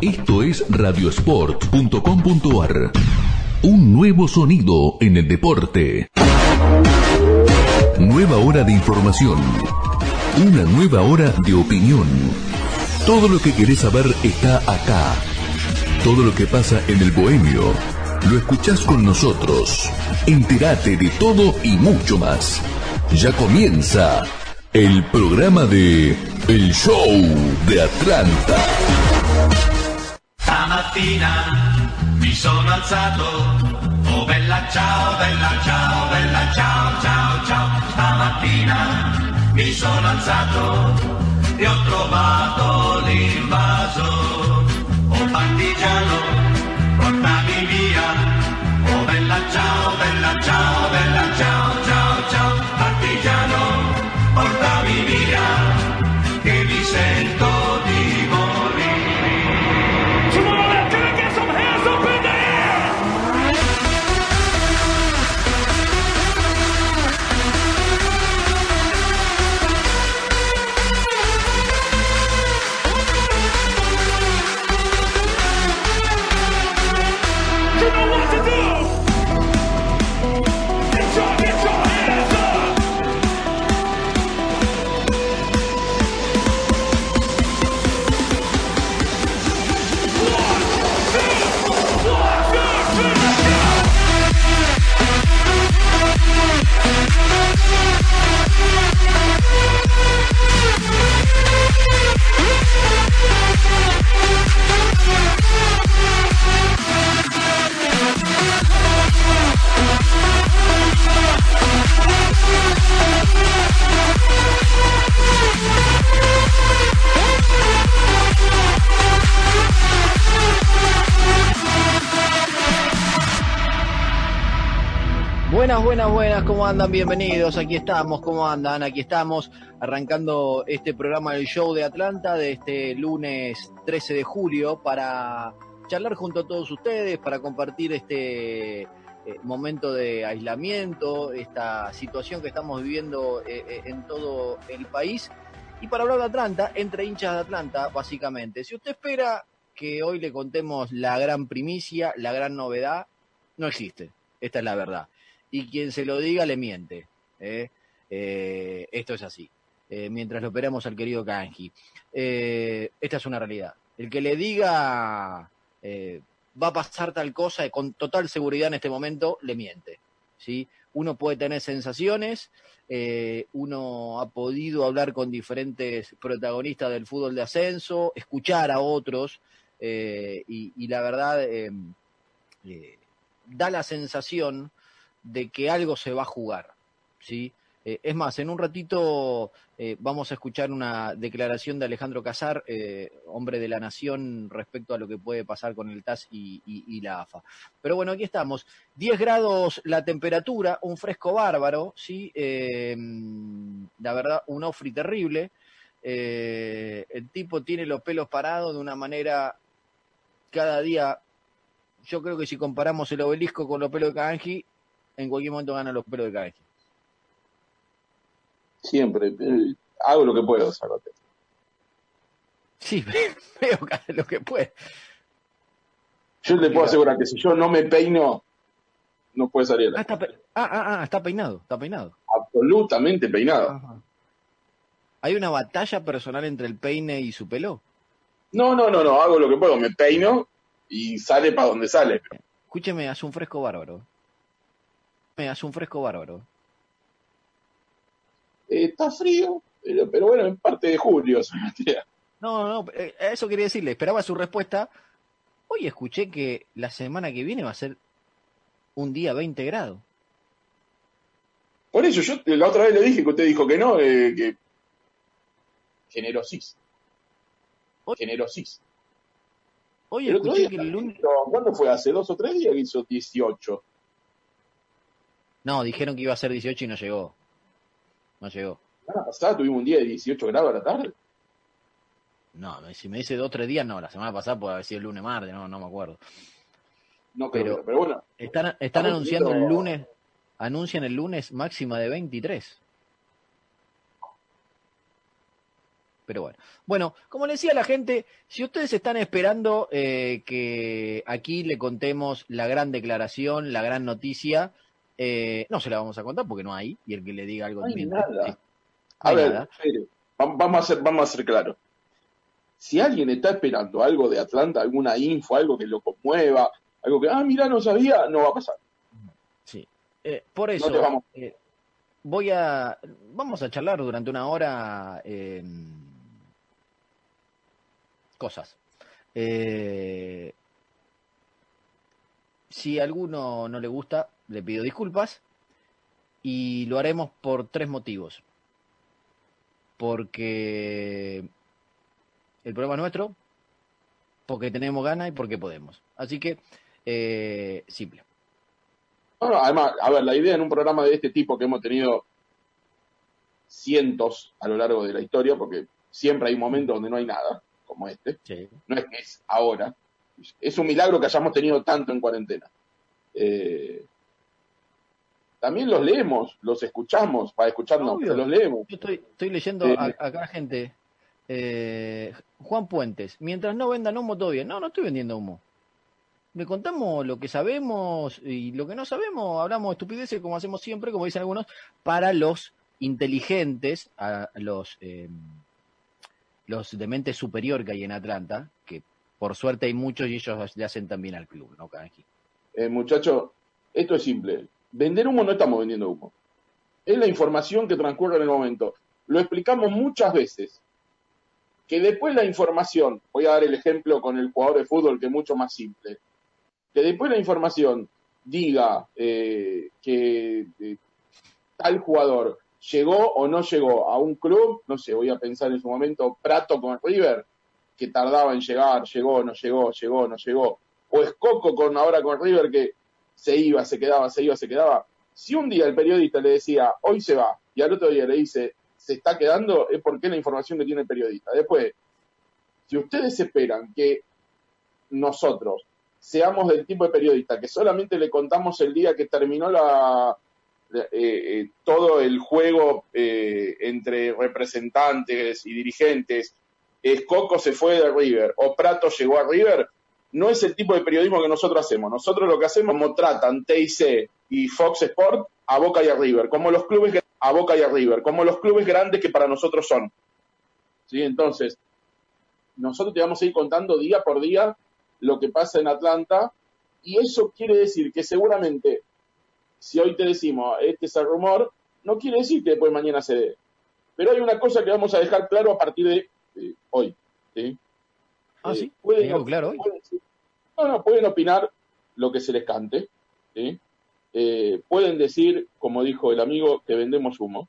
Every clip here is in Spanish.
Esto es radiosport.com.ar. Un nuevo sonido en el deporte. Nueva hora de información. Una nueva hora de opinión. Todo lo que querés saber está acá. Todo lo que pasa en el bohemio. Lo escuchás con nosotros. Entérate de todo y mucho más. Ya comienza el programa de El Show de Atlanta. Stamattina mi sono alzato, oh bella ciao, bella ciao, bella ciao, ciao, ciao. Stamattina mi sono alzato e ho trovato l'invaso, oh partigiano, Buenas, buenas, ¿cómo andan? Bienvenidos, aquí estamos, ¿cómo andan? Aquí estamos arrancando este programa del show de Atlanta de este lunes 13 de julio para charlar junto a todos ustedes, para compartir este eh, momento de aislamiento, esta situación que estamos viviendo eh, eh, en todo el país y para hablar de Atlanta, entre hinchas de Atlanta, básicamente. Si usted espera que hoy le contemos la gran primicia, la gran novedad, no existe, esta es la verdad y quien se lo diga le miente. ¿eh? Eh, esto es así. Eh, mientras lo operamos al querido Kanji. Esta es una realidad. El que le diga va a pasar tal cosa con total seguridad en este momento, le miente. ¿sí? Uno puede tener sensaciones, uno ha podido hablar con diferentes protagonistas del fútbol de ascenso, escuchar a otros, y, la verdad da la sensación de que algo se va a jugar, ¿sí? Eh, es más, en un ratito eh, vamos a escuchar una declaración de Alejandro Casar, eh, hombre de la nación, respecto a lo que puede pasar con el TAS y, la AFA. Pero bueno, aquí estamos. 10 grados la temperatura, un fresco bárbaro, ¿sí? La verdad, un ofri terrible. El tipo tiene los pelos parados de una manera cada día. Yo creo que si comparamos el obelisco con los pelos de Kanji, en cualquier momento ganan los pelos de Kanji. Siempre. eh, hago lo que puedo, Zacote. Sí, veo cada lo que puede. Yo le puedo asegurar que si yo no me peino, no puede salir Ah, está, pe- ah, ah, ah, está peinado, está peinado. Absolutamente peinado. Ajá. ¿Hay una batalla personal entre el peine y su pelo? No, no, no, no, hago lo que puedo. Me peino y sale para donde sale. Escúcheme, hace un fresco bárbaro. Me hace un fresco bárbaro. Eh, está frío, pero, bueno, en parte de julio. No, no, eh, eso quería decirle, esperaba su respuesta. Hoy escuché que la semana que viene va a ser un día 20 grados. Por eso yo la otra vez le dije que usted dijo que no, eh, que generosís. Generosís. Hoy El escuché día, que el lunes... ¿cuándo fue? ¿Hace dos o tres días que hizo 18? No, dijeron que iba a ser 18 y no llegó. No llegó. La semana pasada tuvimos un día de 18 grados a la tarde. No, si me dice dos o tres días, no. La semana pasada puede haber sido el lunes, martes, no, no me acuerdo. No creo, Pero- pero bueno, Están, anunciando el lunes, anuncian el lunes máxima de 23. Pero bueno. Bueno, como le decía la gente, si ustedes están esperando eh, que aquí le contemos la gran declaración, la gran noticia, eh, no se la vamos a contar porque no hay, y el que le diga algo No hay nada. sí. No A hay ver, nada. Vamos a ser, vamos a ser claros. Si alguien está esperando algo de Atlanta, alguna info, algo que lo conmueva, algo que, ah, mira, no sabía, no va a pasar. Sí. Eh, por eso, te vamos. eh, voy a. Vamos a charlar durante una hora. eh, cosas. Eh, si a alguno no le gusta, le pido disculpas. Y lo haremos por tres motivos. Porque el programa es nuestro, porque tenemos ganas y porque podemos. Así que, eh, simple. No, no, además, a ver, la idea en un programa de este tipo que hemos tenido cientos a lo largo de la historia, porque siempre hay momentos donde no hay nada, como este, Sí. no es que es ahora, es un milagro que hayamos tenido tanto en cuarentena. Eh, también los leemos, los escuchamos, para escucharnos, Obvio. pero los leemos. Yo estoy, estoy leyendo Eh, a- acá gente. eh, Juan Puentes, mientras no vendan humo, todo bien. No, no estoy vendiendo humo. Le contamos lo que sabemos y lo que no sabemos, hablamos estupideces como hacemos siempre, como dicen algunos, para los inteligentes, a los, eh, los de mente superior que hay en Atlanta, que por suerte hay muchos y ellos le hacen también al club, ¿no, Kanji? Eh, muchacho, esto es simple. Vender humo no estamos vendiendo humo. Es la información que transcurre en el momento. Lo explicamos muchas veces. Que después la información, voy a dar el ejemplo con el jugador de fútbol que es mucho más simple. Que después la información diga eh, que eh, tal jugador llegó o no llegó a un club, no sé, voy a pensar en su momento, Prato con River, que tardaba en llegar, llegó, no llegó, llegó, no llegó o es Coco con ahora con River que se iba, se quedaba, se iba, se quedaba. Si un día el periodista le decía, hoy se va, y al otro día le dice, se está quedando, es porque la información que tiene el periodista. Después, si ustedes esperan que nosotros seamos del tipo de periodista que solamente le contamos el día que terminó la eh, eh, todo el juego eh, entre representantes y dirigentes, es Coco se fue de River o Prato llegó a River, no es el tipo de periodismo que nosotros hacemos. Nosotros lo que hacemos como tratan TIC y Fox Sport a Boca y a River, como los clubes a Boca y a River, como los clubes grandes que para nosotros son. ¿Sí? Entonces, nosotros te vamos a ir contando día por día lo que pasa en Atlanta y eso quiere decir que seguramente si hoy te decimos este es el rumor, no quiere decir que después mañana se dé. Pero hay una cosa que vamos a dejar claro a partir de eh, hoy. ¿sí? Ah, Eh, sí, pueden ¿Hay algo op- claro hoy? pueden- no, no, pueden opinar lo que se les cante. ¿sí? Eh, pueden decir, como dijo el amigo, que vendemos humo.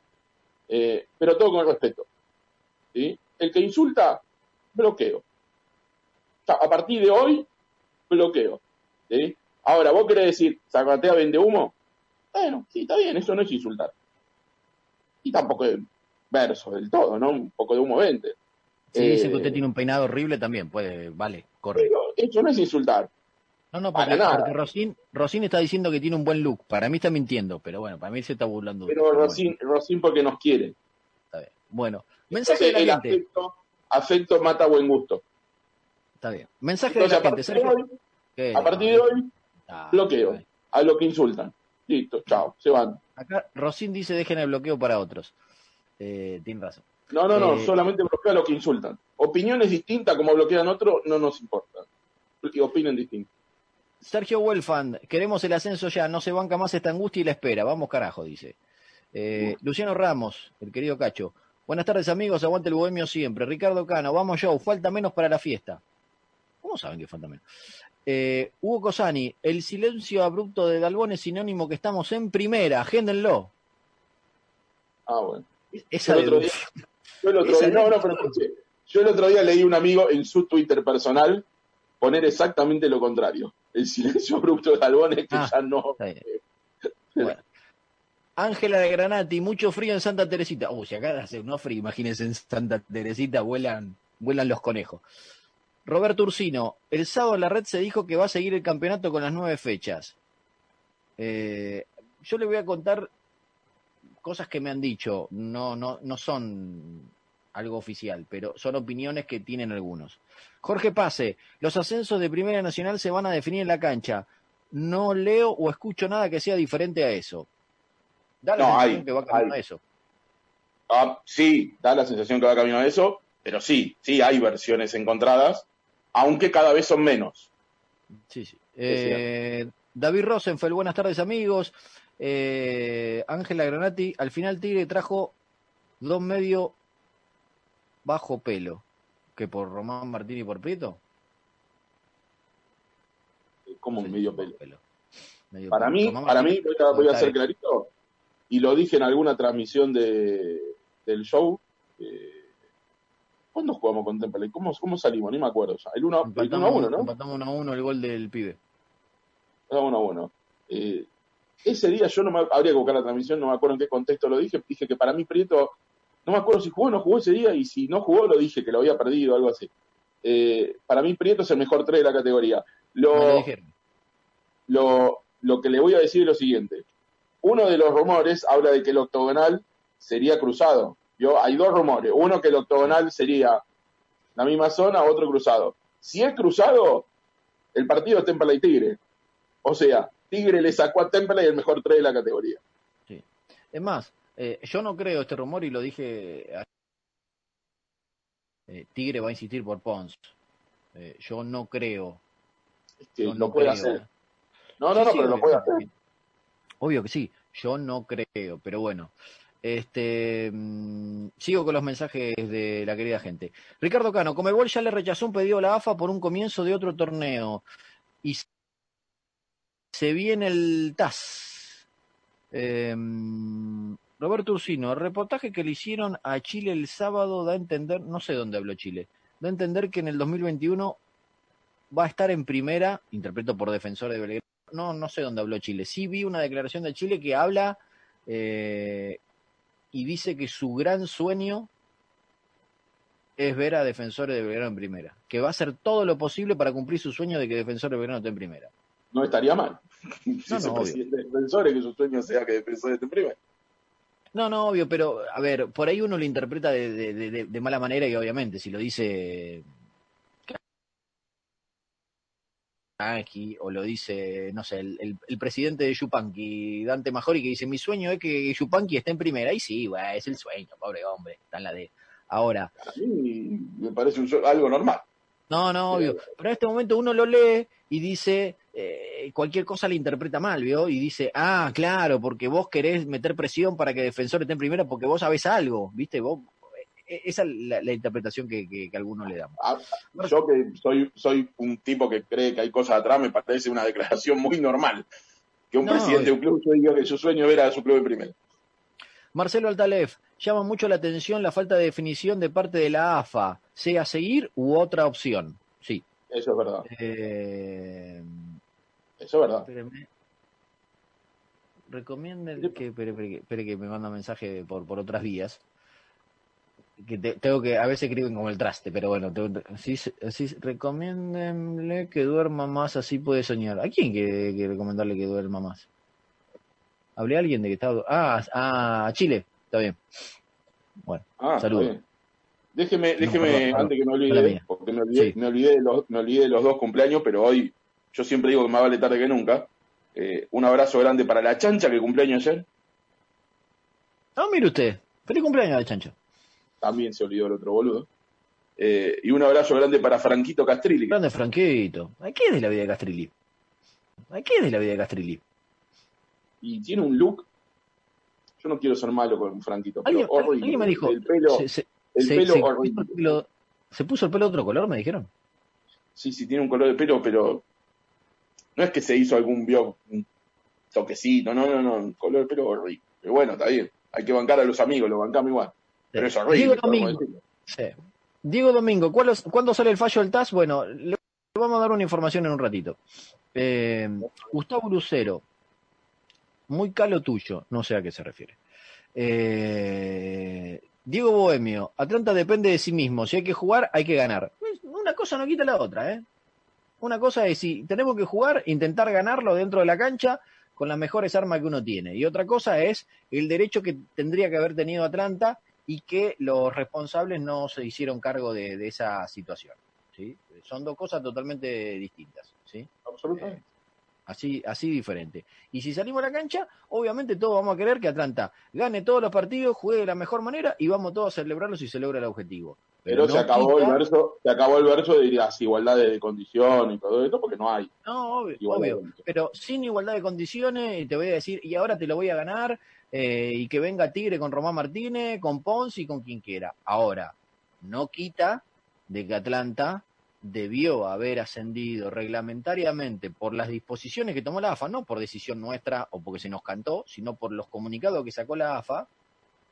Eh, pero todo con respeto. ¿sí? El que insulta, bloqueo. O sea, a partir de hoy, bloqueo. ¿sí? Ahora, vos querés decir, Zacatea vende humo. Bueno, sí, está bien, eso no es insultar. Y tampoco es verso del todo, ¿no? Un poco de humo vende. Si Eh, dice que usted tiene un peinado horrible, también puede, vale, corre. Pero eso no es insultar. No, no, para porque, nada. porque Rosín está diciendo que tiene un buen look. Para mí está mintiendo, pero bueno, para mí se está burlando. de Pero Rosín, Rosín porque nos quiere. Está bien. Bueno, mensaje de Entonces, la el gente. afecto, afecto mata buen gusto. Está bien. Mensaje Entonces, de la gente. partir de Sergio. hoy, a partir de hoy, Ah, bloqueo. bien. a lo que insultan. Listo, chao, se van. Acá Rosín dice dejen el bloqueo para otros. Eh, tiene razón. No, no, no, Eh, solamente bloquea a lo que insultan. Opiniones distintas como bloquean otros, no nos importa. Y opinen distinto. Sergio Welfand, queremos el ascenso ya, no se banca más esta angustia y la espera. Vamos carajo, dice. Eh, Luciano Ramos, el querido Cacho. Buenas tardes amigos, aguante el bohemio siempre. Ricardo Cano, vamos Joe, falta menos para la fiesta. ¿Cómo saben que falta menos? Eh, Hugo Cosani, el silencio abrupto de Dalbón es sinónimo que estamos en primera, agéndenlo. Ah, bueno. Esa el otro día, yo el otro día- no, no, pero yo el otro día leí a un amigo en su Twitter personal poner exactamente lo contrario. El silencio abrupto de Albón es que Ah. ya no. Bueno. Ángela de Granati, mucho frío en Santa Teresita. Uy, si acá hace no frío, imagínense en Santa Teresita vuelan, vuelan los conejos. Roberto Ursino, el sábado en la red se dijo que va a seguir el campeonato con las nueve fechas. Eh, yo le voy a contar cosas que me han dicho, no, no, no son algo oficial, pero son opiniones que tienen algunos. Jorge Pase, los ascensos de Primera Nacional se van a definir en la cancha. No leo o escucho nada que sea diferente a eso. Da la No, sensación hay, que va camino hay. a eso. Ah, sí, da la sensación que va camino a eso, pero sí, sí hay versiones encontradas, aunque cada vez son menos. Sí, sí. Eh, David Rosenfeld, buenas tardes amigos. Eh, Ángela Granati, al final Tigre trajo dos medio bajo pelo. ¿Que por Román Martín y por Prieto? Como un Sí, medio bajo pelo. Medio Para pelo. mí, Román para Martín mí, voy a, voy a está ser clarito, y lo dije en alguna transmisión de, del show. eh, ¿Cuándo jugamos con Temple? ¿Cómo, ¿Cómo salimos? Ni me acuerdo ya. El 1 a 1, Empatamos, ¿no? empatamos 1 a 1 el gol del pibe. Ah, 1 a 1. Eh, ese día yo no me habría que buscar la transmisión, no me acuerdo en qué contexto lo dije. Dije que para mí Prieto, no me acuerdo si jugó o no jugó ese día, y si no jugó, lo dije que lo había perdido, algo así. Eh, para mí Prieto es el mejor 3 de la categoría. Lo Lo, lo, que le voy a decir es lo siguiente. Uno de los rumores habla de que el octogonal sería cruzado. Yo, hay dos rumores. Uno que el octogonal sería la misma zona, otro cruzado. Si es cruzado, el partido es Temple y Tigre. O sea, Tigre le sacó a Temple el mejor 3 de la categoría. Es más, eh, yo no creo este rumor y lo dije. Eh, Tigre va a insistir por Pons. Eh, yo no creo. Es que yo lo no puede creo. hacer. No, Sí, no, no, sí, pero lo puede hacer. Obvio que sí. Yo no creo, pero bueno. Este, mm, sigo con los mensajes de la querida gente. Ricardo Cano, Comebol ya le rechazó un pedido a la AFA por un comienzo de otro torneo. Y se viene el TAS. Eh, Roberto Ursino, el reportaje que le hicieron a Chile el sábado da a entender, no sé dónde habló Chile, da a entender que en el 2021 va a estar en primera, interpreto por defensor de Belgrano, no, no sé dónde habló Chile. Sí vi una declaración de Chile que habla eh, y dice que su gran sueño es ver a Defensores de Belgrano en primera. Que va a hacer todo lo posible para cumplir su sueño de que Defensores de Belgrano esté en primera. No estaría mal. si No, no, presidente de defensores, que su sueño sea que defensores estén primero. No, no, obvio, pero a ver, por ahí uno lo interpreta de, de- de- mala manera y obviamente si lo dice Kanki o lo dice, no sé, el, el- el presidente de Yupanqui, Dante Majori, que dice, mi sueño es que Yupanqui esté en primera. Y sí, güey, es el sueño, pobre hombre, está en la de... Ahora, A mí me parece un algo normal. no, no, obvio. Pero en este momento uno lo lee y dice, eh, cualquier cosa le interpreta mal, ¿vio? Y dice, ah, claro, porque vos querés meter presión para que Defensor esté en primera porque vos sabés algo, ¿viste? Vos, eh, esa es la, la interpretación que, que, que algunos le damos. A- Yo que soy, soy un tipo que cree que hay cosas atrás, me parece una declaración muy normal. Que un No, presidente de un club diga que su sueño ver a su club en primero. Marcelo Altalef, llama mucho la atención la falta de definición de parte de la AFA, sea seguir u otra opción. Sí. Eso es verdad. Eh, Eso es verdad. Espéreme. Recomienden que, espere, espere, que- espere que me manda mensaje por, por otras vías. Que te- tengo que, a veces escriben como el traste, pero bueno, tengo- así, así, recomiéndenle que duerma más, así puede soñar. ¿A quién quiere, quiere recomendarle que duerma más? Hablé a alguien de que estaba, ah, ah, a Chile, está bien. Bueno, Ah, Saludos. Déjeme, déjeme antes que me olvide, porque me olvidé, Sí. me, olvidé de los, me olvidé de los dos cumpleaños, pero hoy yo siempre digo que más vale tarde que nunca. Eh, un abrazo grande para la chancha que cumpleaños ayer. ah, mire usted, feliz cumpleaños de Chancho. También se olvidó el otro boludo. Eh, y un abrazo grande para Franquito Castrilli. Grande Franquito. ¿A qué es de la vida de Castrilli? ¿A qué es de la vida de Castrilli? Y tiene un look. Yo no quiero ser malo con Franquito, pero Alguien, horrible. alguien me dijo, El pelo, se, se- el se- pelo se horrible. puso el pelo- se puso el pelo de otro color, me dijeron. Sí, sí, tiene un color de pelo, pero no es que se hizo algún bio, un toquecito, no, no, no, un color de pelo horrible. Pero bueno, está bien, hay que bancar a los amigos, lo bancamos igual. Pero es horrible. Diego Domingo, decirlo. sí. Diego Domingo, ¿cuál es- ¿cuándo sale el fallo del TAS? Bueno, le vamos a dar una información en un ratito. Eh, Gustavo Lucero, muy calo tuyo, no sé a qué se refiere. Eh, Diego Bohemio, Atlanta depende de sí mismo, si hay que jugar, hay que ganar. Una cosa no quita la otra, ¿eh? Una cosa es si tenemos que jugar, intentar ganarlo dentro de la cancha con las mejores armas que uno tiene. Y otra cosa es el derecho que tendría que haber tenido Atlanta y que los responsables no se hicieron cargo de, de esa situación. ¿sí? Son dos cosas totalmente distintas. ¿sí? Absolutamente. Así, así diferente. Y si salimos a la cancha, obviamente todos vamos a querer que Atlanta gane todos los partidos, juegue de la mejor manera y vamos todos a celebrarlo si se logra el objetivo. Pero, no se acabó quita- el verso, se acabó el verso de las igualdades de condición y todo esto porque no hay No, obvio, pero sin igualdad de condiciones, y te voy a decir, y ahora te lo voy a ganar, eh, y que venga Tigre con Román Martínez, con Ponce y con quien quiera. Ahora, no quita de que Atlanta debió haber ascendido reglamentariamente por las disposiciones que tomó la AFA, no por decisión nuestra o porque se nos cantó, sino por los comunicados que sacó la AFA,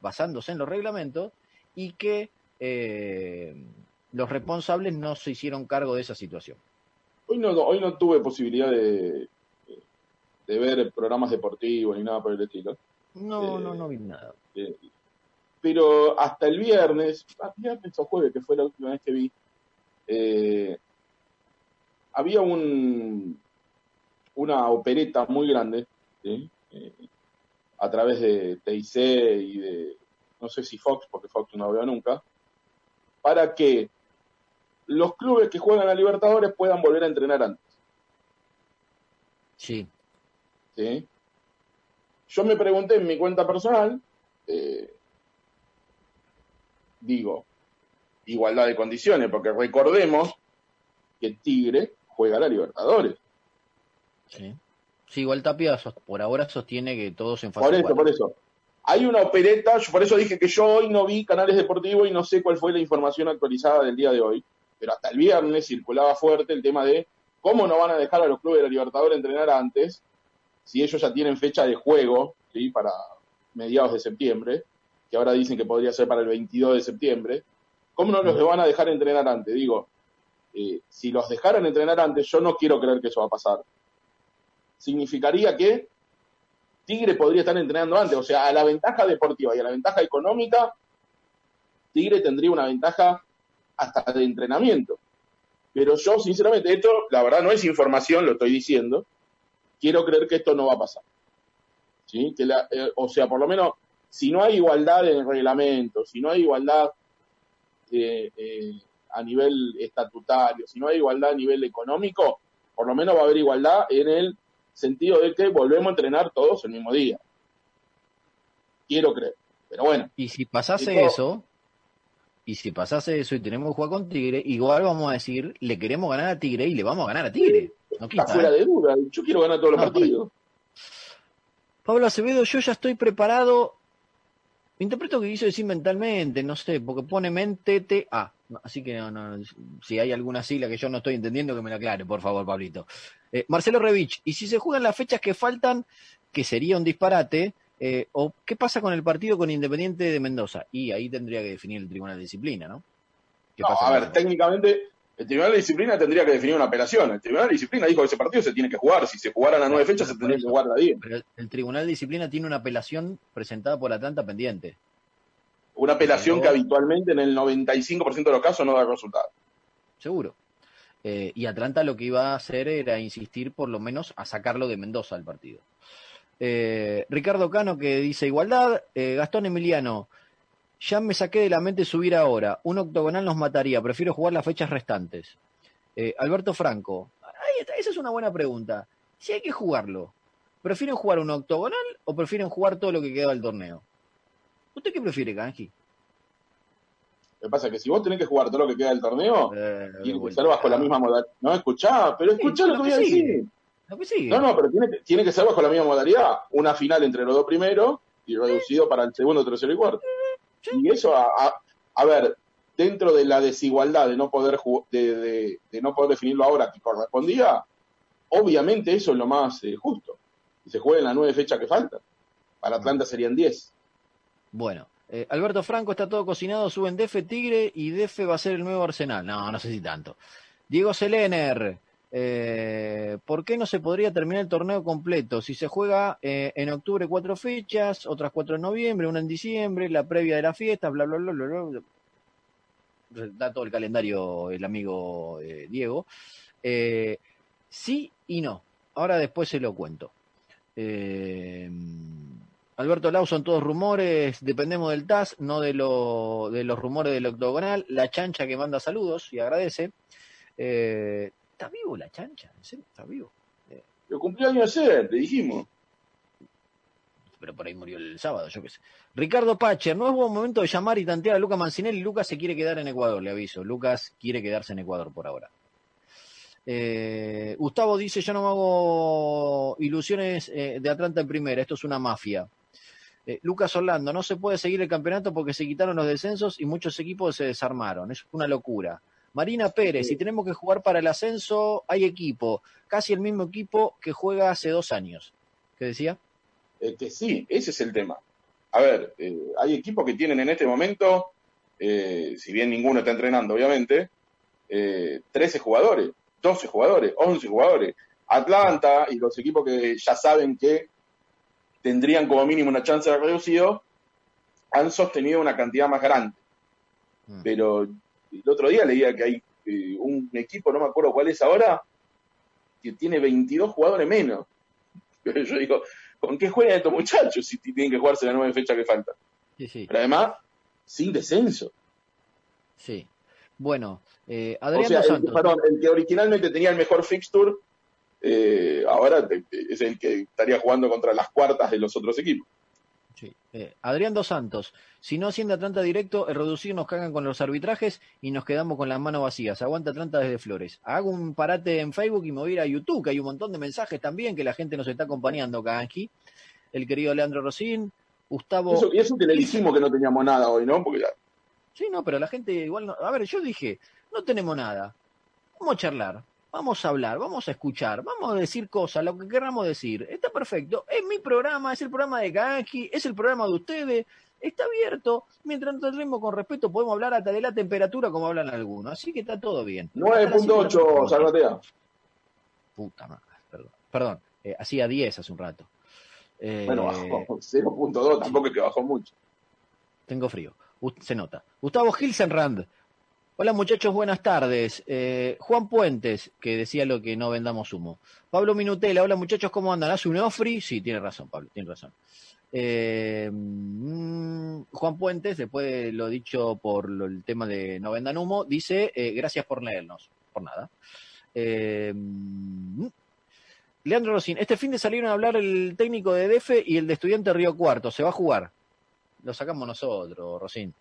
basándose en los reglamentos, y que eh, los responsables no se hicieron cargo de esa situación. Hoy no, hoy no tuve posibilidad de, de ver programas deportivos ni nada por el estilo. No, Eh, no, no vi nada. Eh, pero hasta el viernes, ah, viernes o jueves, que fue la última vez que vi, eh, había un una opereta muy grande, ¿sí? Eh, a través de TIC y de, no sé si Fox, porque Fox no veo nunca, para que los clubes que juegan a Libertadores puedan volver a entrenar antes. Sí, ¿sí? Yo me pregunté en mi cuenta personal, eh, digo, igualdad de condiciones, porque recordemos que Tigre juega a la Libertadores. sí. Sí, igual Tapia por ahora sostiene que todos en fase Por eso, igual. por eso. Hay una opereta, yo por eso dije que yo hoy no vi canales deportivos y no sé cuál fue la información actualizada del día de hoy, pero hasta el viernes circulaba fuerte el tema de cómo no van a dejar a los clubes de la Libertadores entrenar antes, si ellos ya tienen fecha de juego, ¿sí? para mediados de septiembre, que ahora dicen que podría ser para el 22 de septiembre, ¿cómo no los van a dejar entrenar antes? Digo, eh, si los dejaran entrenar antes, yo no quiero creer que eso va a pasar. Significaría que Tigre podría estar entrenando antes. O sea, a la ventaja deportiva y a la ventaja económica, Tigre tendría una ventaja hasta de entrenamiento. Pero yo, sinceramente, esto, la verdad, no es información, lo estoy diciendo. Quiero creer que esto no va a pasar. ¿Sí? Que la- eh, o sea, por lo menos, si no hay igualdad en el reglamento, si no hay igualdad eh, eh, a nivel estatutario, si no hay igualdad a nivel económico, por lo menos va a haber igualdad en el sentido de que volvemos a entrenar todos el mismo día. Quiero creer. Pero bueno, Y si pasase Tipo- eso, y si pasase eso y tenemos que jugar con Tigre, igual vamos a decir, le queremos ganar a Tigre y le vamos a ganar a Tigre. No está quita, fuera ¿eh? de duda. Yo quiero ganar todos los No, partidos. Pablo Acevedo, yo ya estoy preparado. Interpreto que quiso decir mentalmente, no sé, porque pone mente T A. Así que no, no, si hay alguna sigla que yo no estoy entendiendo, que me la aclare, por favor, Pablito. Eh, Marcelo Revich, y si se juegan las fechas que faltan, que sería un disparate, eh, o qué pasa con el partido con Independiente de Mendoza? Y ahí tendría que definir el Tribunal de Disciplina, ¿no? ¿Qué No, pasa a ver, técnicamente, el Tribunal de Disciplina tendría que definir una apelación. El Tribunal de Disciplina dijo que ese partido se tiene que jugar. Si se jugaran a nueve fechas, se tendría que jugar a diez. Pero el- el Tribunal de Disciplina tiene una apelación presentada por Atlanta pendiente. Una apelación Pero- que habitualmente en el 95% de los casos no da resultado. seguro. Eh, y Atlanta lo que iba a hacer era insistir por lo menos a sacarlo de Mendoza al partido. Eh, Ricardo Cano que dice igualdad, eh, Gastón Emiliano, ya me saqué de la mente subir ahora, un octogonal nos mataría, prefiero jugar las fechas restantes. Eh, Alberto Franco, ahí está, esa es una buena pregunta. Si hay que jugarlo, ¿prefieren jugar un octogonal o prefieren jugar todo lo que queda del torneo? ¿Usted qué prefiere, Kanji? Lo que pasa es que si vos tenés que jugar todo lo que queda del torneo, Eh, vuelta. ser bajo la misma modalidad. No, escuchá, pero escuchá Sí, lo que voy a decir. Lo que sigue. No, no, pero tiene que, tiene que ser bajo la misma modalidad. Una final entre los dos primeros y reducido para el segundo, tercero y cuarto. Y eso, a, a, a ver, dentro de la desigualdad de no poder de, de- de no poder definirlo ahora que correspondía, obviamente eso es lo más eh, justo. Y se jueguen las nueve fechas que faltan. Para Atlanta serían diez. Bueno, eh, Alberto Franco está todo cocinado, suben DF Tigre y DF va a ser el nuevo Arsenal. No, no sé si tanto. Diego Selener, eh, ¿por qué no se podría terminar el torneo completo? Si se juega eh, en octubre cuatro fechas, otras cuatro en noviembre, una en diciembre, la previa de la fiesta, bla, bla, bla, bla, bla. Da todo el calendario el amigo eh, Diego. Sí y no. Ahora después se lo cuento. Alberto Lau son todos rumores, dependemos del TAS, no de, lo, de los rumores del octogonal. La chancha que manda saludos y agradece. ¿Está vivo la chancha? ¿En serio? ¿Está vivo? Lo cumplió año ayer, le dijimos. Pero por ahí murió el sábado, yo qué sé. Ricardo Pacher, no es buen momento de llamar y tantear a Lucas Mancinelli. Lucas se quiere quedar en Ecuador, le aviso. Lucas quiere quedarse en Ecuador por ahora. Eh, Gustavo dice, yo no me hago ilusiones eh, de Atlanta en primera, esto es una mafia. Eh, Lucas Orlando, no se puede seguir el campeonato porque se quitaron los descensos y muchos equipos se desarmaron, es una locura. Marina Pérez, si tenemos que jugar para el ascenso, hay equipo, casi el mismo equipo que juega hace dos años. ¿Qué decía? Eh, que sí, ese es el tema. A ver, eh, hay equipos que tienen en este momento, eh, si bien ninguno está entrenando, obviamente, eh, 13 jugadores, 12 jugadores, 11 jugadores. Atlanta y los equipos que ya saben que tendrían como mínimo una chance de reducido, han sostenido una cantidad más grande. Mm. Pero el otro día leía que hay eh, un equipo, no me acuerdo cuál es ahora, que tiene 22 jugadores menos. Pero yo digo, ¿con qué juegan estos muchachos si tienen que jugarse la nueve fecha que falta? Sí, sí, Pero además, sin descenso. sí. Bueno, eh, O sea, el, perdón, el que originalmente tenía el mejor fixture, eh, ahora es el que estaría jugando contra las cuartas de los otros equipos. Sí. Eh, Adrián Dos Santos, si no asciende Atlanta directo, el reducido nos cagan con los arbitrajes y nos quedamos con las manos vacías. Aguanta Atlanta desde Flores. Hago un parate en Facebook y me voy a ir a YouTube, que hay un montón de mensajes también que la gente nos está acompañando acá aquí. El querido Leandro Rosín, Gustavo. Eso, y eso que le dijimos que no teníamos nada hoy, ¿no? Porque ya- Sí, no, pero la gente igual no. A ver, yo dije, no tenemos nada. Vamos a charlar, vamos a hablar, vamos a escuchar, vamos a decir cosas, lo que queramos decir. Está perfecto. Es mi programa, es el programa de Kanji, es el programa de ustedes. Está abierto. Mientras nos tratemos con respeto, podemos hablar hasta de la temperatura como hablan algunos. Así que está todo bien. Hasta las 9.8, cinco- Salvatea. Puta madre, perdón. Perdón, eh, hacía 10 hace un rato. Eh, Bueno, bajó 0.2, tampoco es que bajó mucho. Tengo frío. Se nota. Gustavo Hilsenrand. Hola muchachos, buenas tardes. Eh, Juan Puentes, que decía lo que no vendamos humo. Pablo Minutela, hola muchachos, ¿cómo andan? ¿Hace un ofri? Sí, tiene razón, Pablo, tiene razón. Eh, mm, Juan Puentes, después de lo dicho por el tema de no vendan humo, dice, eh, gracias por leernos. Por nada. Mm, Leandro Rosín, este fin de salieron a hablar el técnico de DEFE y el de estudiante Río Cuarto. ¿Se va a jugar? Lo sacamos nosotros, Rosín.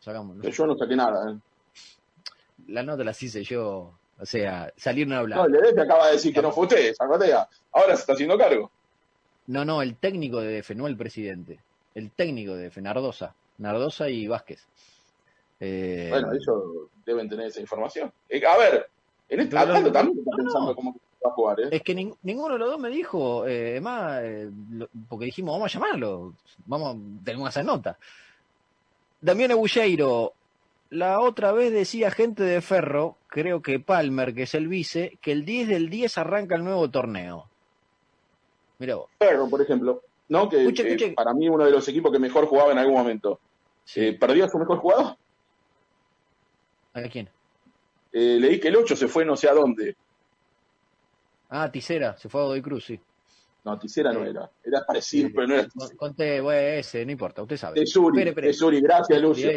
Sacamos yo no saqué nada. ¿eh? La nota las hice yo. O sea, salieron a hablar. No, el EDF acaba de decir que no fue usted, Salvatea. Ahora se está haciendo cargo. No, no, el técnico de DF, no el presidente. El técnico de DF, Nardosa. Nardosa y Vázquez. Eh, Bueno, ellos deben tener esa información. Eh, a ver, en este, también está no, pensando no. cómo va a jugar, ¿eh? Es que nin- ninguno de los dos me dijo, además, eh, lo- porque dijimos, vamos a llamarlo, vamos, tenemos hacer nota. Damián Ebulleiro, la otra vez decía gente de Ferro, creo que Palmer, que es el vice, que el 10 del 10 arranca el nuevo torneo. Mira vos. Ferro, por ejemplo, ¿no? Que, Escuche, que escuche. para mí uno de los equipos que mejor jugaba en algún momento. Eh, ¿Perdió a su mejor jugador? ¿A quién? Eh, leí que el 8 se fue no sé a dónde. Ah, Tisera, se fue a Godoy Cruz, sí. No, Tisera no Sí. era. Era parecido, pero no era Con- Conté, bueno, ese, no importa, usted sabe. Tesuri. Tesuri, gracias, Sí, Lucio.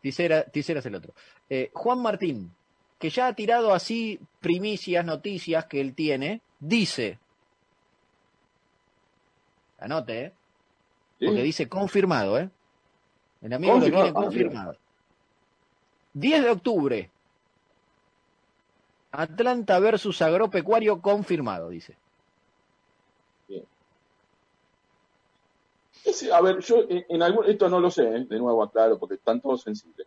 Tisera, Tisera es el otro. Eh, Juan Martín, que ya ha tirado así primicias, noticias que él tiene, dice, anote, ¿eh? ¿Sí? porque dice confirmado, ¿eh? El amigo lo tiene confirmado. 10 de octubre, Atlanta versus Agropecuario confirmado, dice. A ver, yo en, en algún, esto no lo sé, ¿eh? de nuevo aclaro, porque están todos sensibles.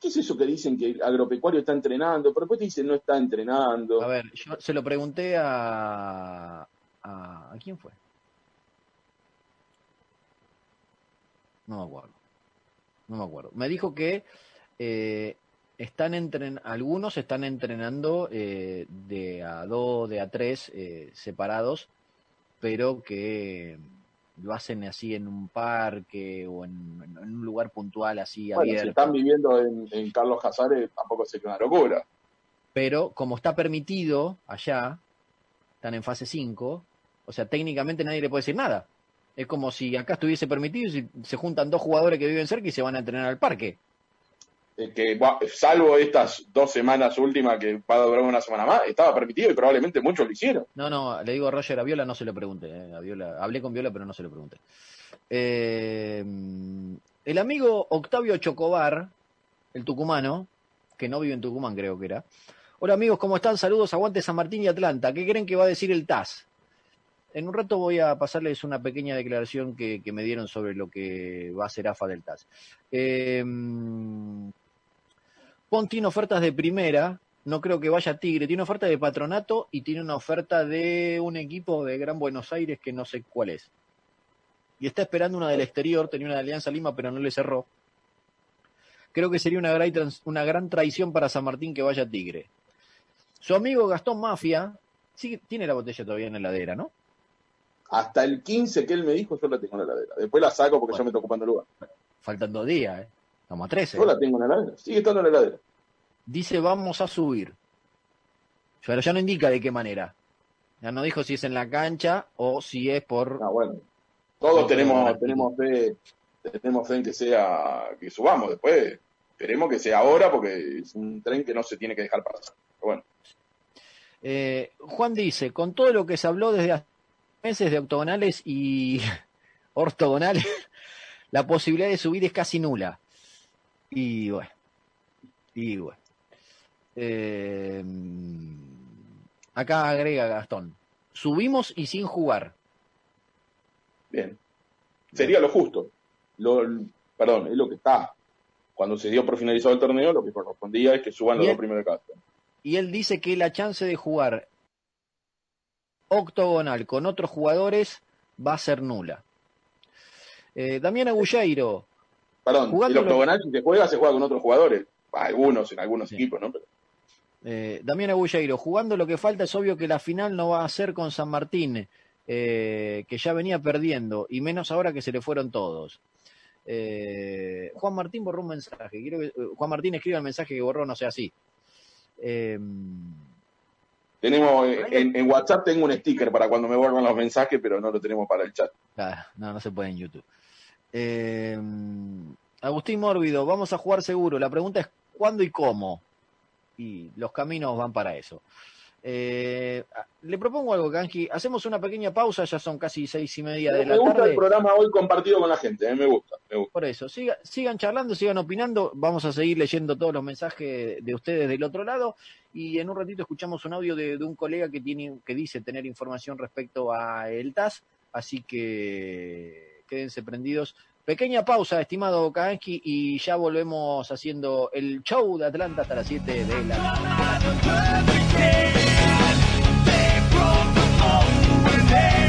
¿Qué es eso que dicen que el agropecuario está entrenando? Pero después te dicen no está entrenando. A ver, yo se lo pregunté a. ¿A, ¿a quién fue? No me acuerdo. No me acuerdo. Me dijo que eh, están entren algunos están entrenando eh, de a 2, de a 3 eh, separados, pero que lo hacen así en un parque o en, en un lugar puntual así bueno, si abierto. están viviendo en, en Carlos Casares, tampoco es una locura. pero como está permitido allá, están en fase 5, o sea, técnicamente nadie le puede decir nada. Es como si acá estuviese permitido y si se juntan dos jugadores que viven cerca y se van a entrenar al parque. Eh, que salvo estas dos semanas últimas que va a durar una semana más, estaba permitido y probablemente muchos lo hicieron. No, no, le digo a Roger a Viola, no se lo pregunte. eh, a Viola, hablé con Viola, pero no se lo pregunté. Eh, el amigo Octavio Chocobar, el tucumano, que no vive en Tucumán, creo que era. Hola amigos, ¿cómo están? Saludos, aguante San Martín y Atlanta. ¿Qué creen que va a decir el TAS? En un rato voy a pasarles una pequeña declaración que, me dieron sobre lo que va a ser AFA del TAS. Eh, Pon tiene ofertas de primera, no creo que vaya Tigre, tiene oferta de patronato y tiene una oferta de un equipo de Gran Buenos Aires que no sé cuál es. Y está esperando una del exterior, tenía una de Alianza Lima, pero no le cerró. Creo que sería una gran, una gran traición para San Martín que vaya Tigre. Su amigo Gastón Mafia, sí, tiene la botella todavía en la heladera, ¿no? Hasta el 15 que él me dijo, yo la tengo en la heladera. Después la saco porque ya me está ocupando el lugar. Faltan dos días, ¿eh? Estamos a 13. Yo la tengo en la heladera. Sigue estando en la heladera. Dice vamos a subir. Pero ya no indica de qué manera. Ya no dijo si es en la cancha o si es por... Ah, bueno. Todos tenemos, tenemos fe, tenemos fe en que sea, que subamos después. Esperemos que sea ahora porque es un tren que no se tiene que dejar pasar. Pero bueno, Eh, Juan dice, con todo lo que se habló desde meses de octogonales y ortogonales, la posibilidad de subir es casi nula. Y bueno, y bueno. Eh, acá agrega Gastón, subimos y sin jugar. bien. Sería lo justo. Lo, perdón, es lo que está. Cuando se dio por finalizado el torneo, lo que correspondía es que suban los dos primeros casa. y él dice que la chance de jugar octogonal con otros jugadores va a ser nula. Eh, Damián Agulleiro, Perdón, Jugando el octogonal, si se juega, se juega con otros jugadores. Algunos, en algunos Sí. equipos, ¿no? Pero eh, Damián Agulleiro, jugando lo que falta es obvio que la final no va a ser con San Martín, eh, que ya venía perdiendo, y menos ahora que se le fueron todos. Eh, Juan Martín borró un mensaje. Quiero que, eh, Juan Martín escriba el mensaje que borró, no sea así. Tenemos, eh, en, en WhatsApp tengo un sticker para cuando me borran los mensajes, pero no lo tenemos para el chat. Claro, no, no se puede en YouTube. Eh, Agustín Mórbido, vamos a jugar seguro. La pregunta es cuándo y cómo. Y los caminos van para eso. Eh, le propongo algo, Kanji. Hacemos una pequeña pausa, ya son casi seis y media de Me la gusta tarde. el programa hoy compartido con la gente, eh, me gusta, me gusta. Por eso, siga- sigan charlando, sigan opinando. Vamos a seguir leyendo todos los mensajes de ustedes del otro lado. Y en un ratito escuchamos un audio de, de un colega que, tiene, que dice tener información respecto a el TAS. Así que quédense prendidos. Pequeña pausa, estimado Kansky, y ya volvemos haciendo el show de Atlanta hasta las 7 de la I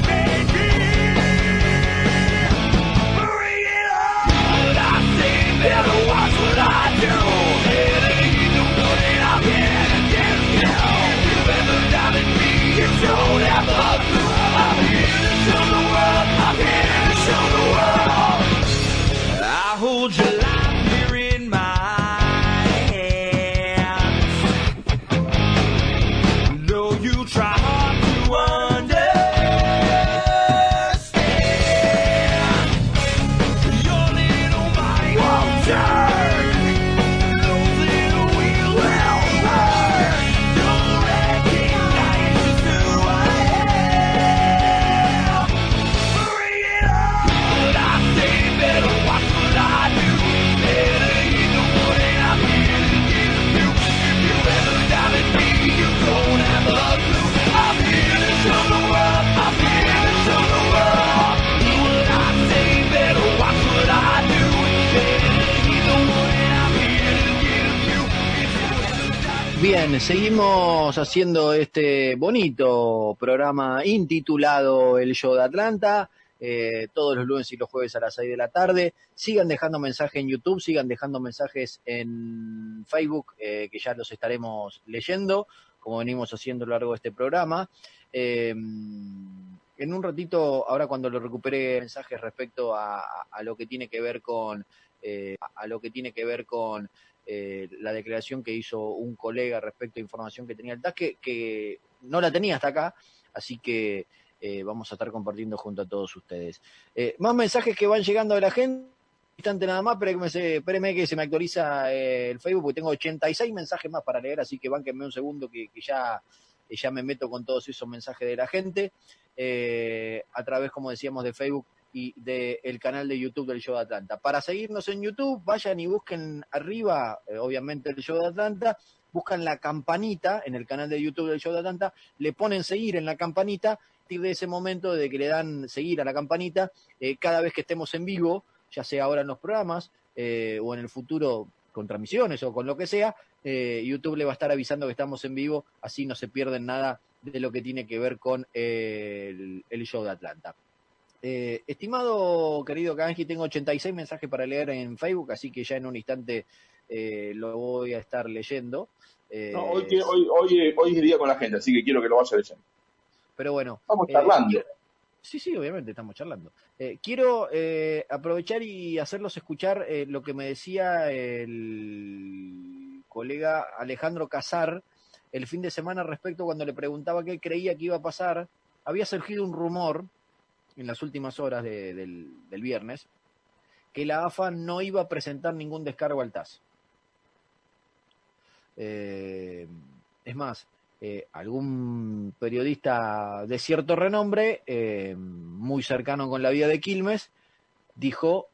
seguimos haciendo este bonito programa intitulado El Show de Atlanta, eh, todos los lunes y los jueves a las 6 de la tarde. Sigan dejando mensajes en YouTube, sigan dejando mensajes en Facebook, eh, que ya los estaremos leyendo, como venimos haciendo a lo largo de este programa. Eh, en un ratito, ahora cuando lo recupere mensajes respecto a, lo que tiene que ver con a lo que tiene que ver con eh, la declaración que hizo un colega respecto a información que tenía el TAS, que, que no la tenía hasta acá, así que eh, vamos a estar compartiendo junto a todos ustedes. Eh, más mensajes que van llegando de la gente. Instante nada más, pero que me se, espéreme que se me actualiza el Facebook, porque tengo 86 mensajes más para leer, así que bánquenme un segundo que, que ya, ya me meto con todos esos mensajes de la gente, a través, como decíamos, de Facebook y del canal de YouTube del Show de Atlanta. Para seguirnos en YouTube, vayan y busquen arriba, eh, obviamente, el Show de Atlanta, buscan la campanita en el canal de YouTube del Show de Atlanta, le ponen seguir en la campanita, partir de ese momento de que le dan seguir a la campanita, eh, cada vez que estemos en vivo, ya sea ahora en los programas eh, o en el futuro con transmisiones o con lo que sea, YouTube le va a estar avisando que estamos en vivo, así no se pierden nada de lo que tiene que ver con el show de Atlanta. Eh, estimado querido Kanji, tengo 86 mensajes para leer en Facebook, así que ya en un instante eh, lo voy a estar leyendo. Eh, No, hoy, hoy, hoy, hoy es día con la gente, así que quiero que lo vaya leyendo. pero bueno. Estamos eh, charlando. Sí, sí, obviamente estamos charlando. Eh, quiero eh, aprovechar y hacerlos escuchar eh, lo que me decía el colega Alejandro Casar el fin de semana respecto cuando le preguntaba qué creía que iba a pasar. Había surgido un rumor en las últimas horas de- del, viernes que la AFA no iba a presentar ningún descargo al TAS. Eh, es más, eh, algún periodista de cierto renombre, eh, muy cercano con la vida de Quilmes, dijo,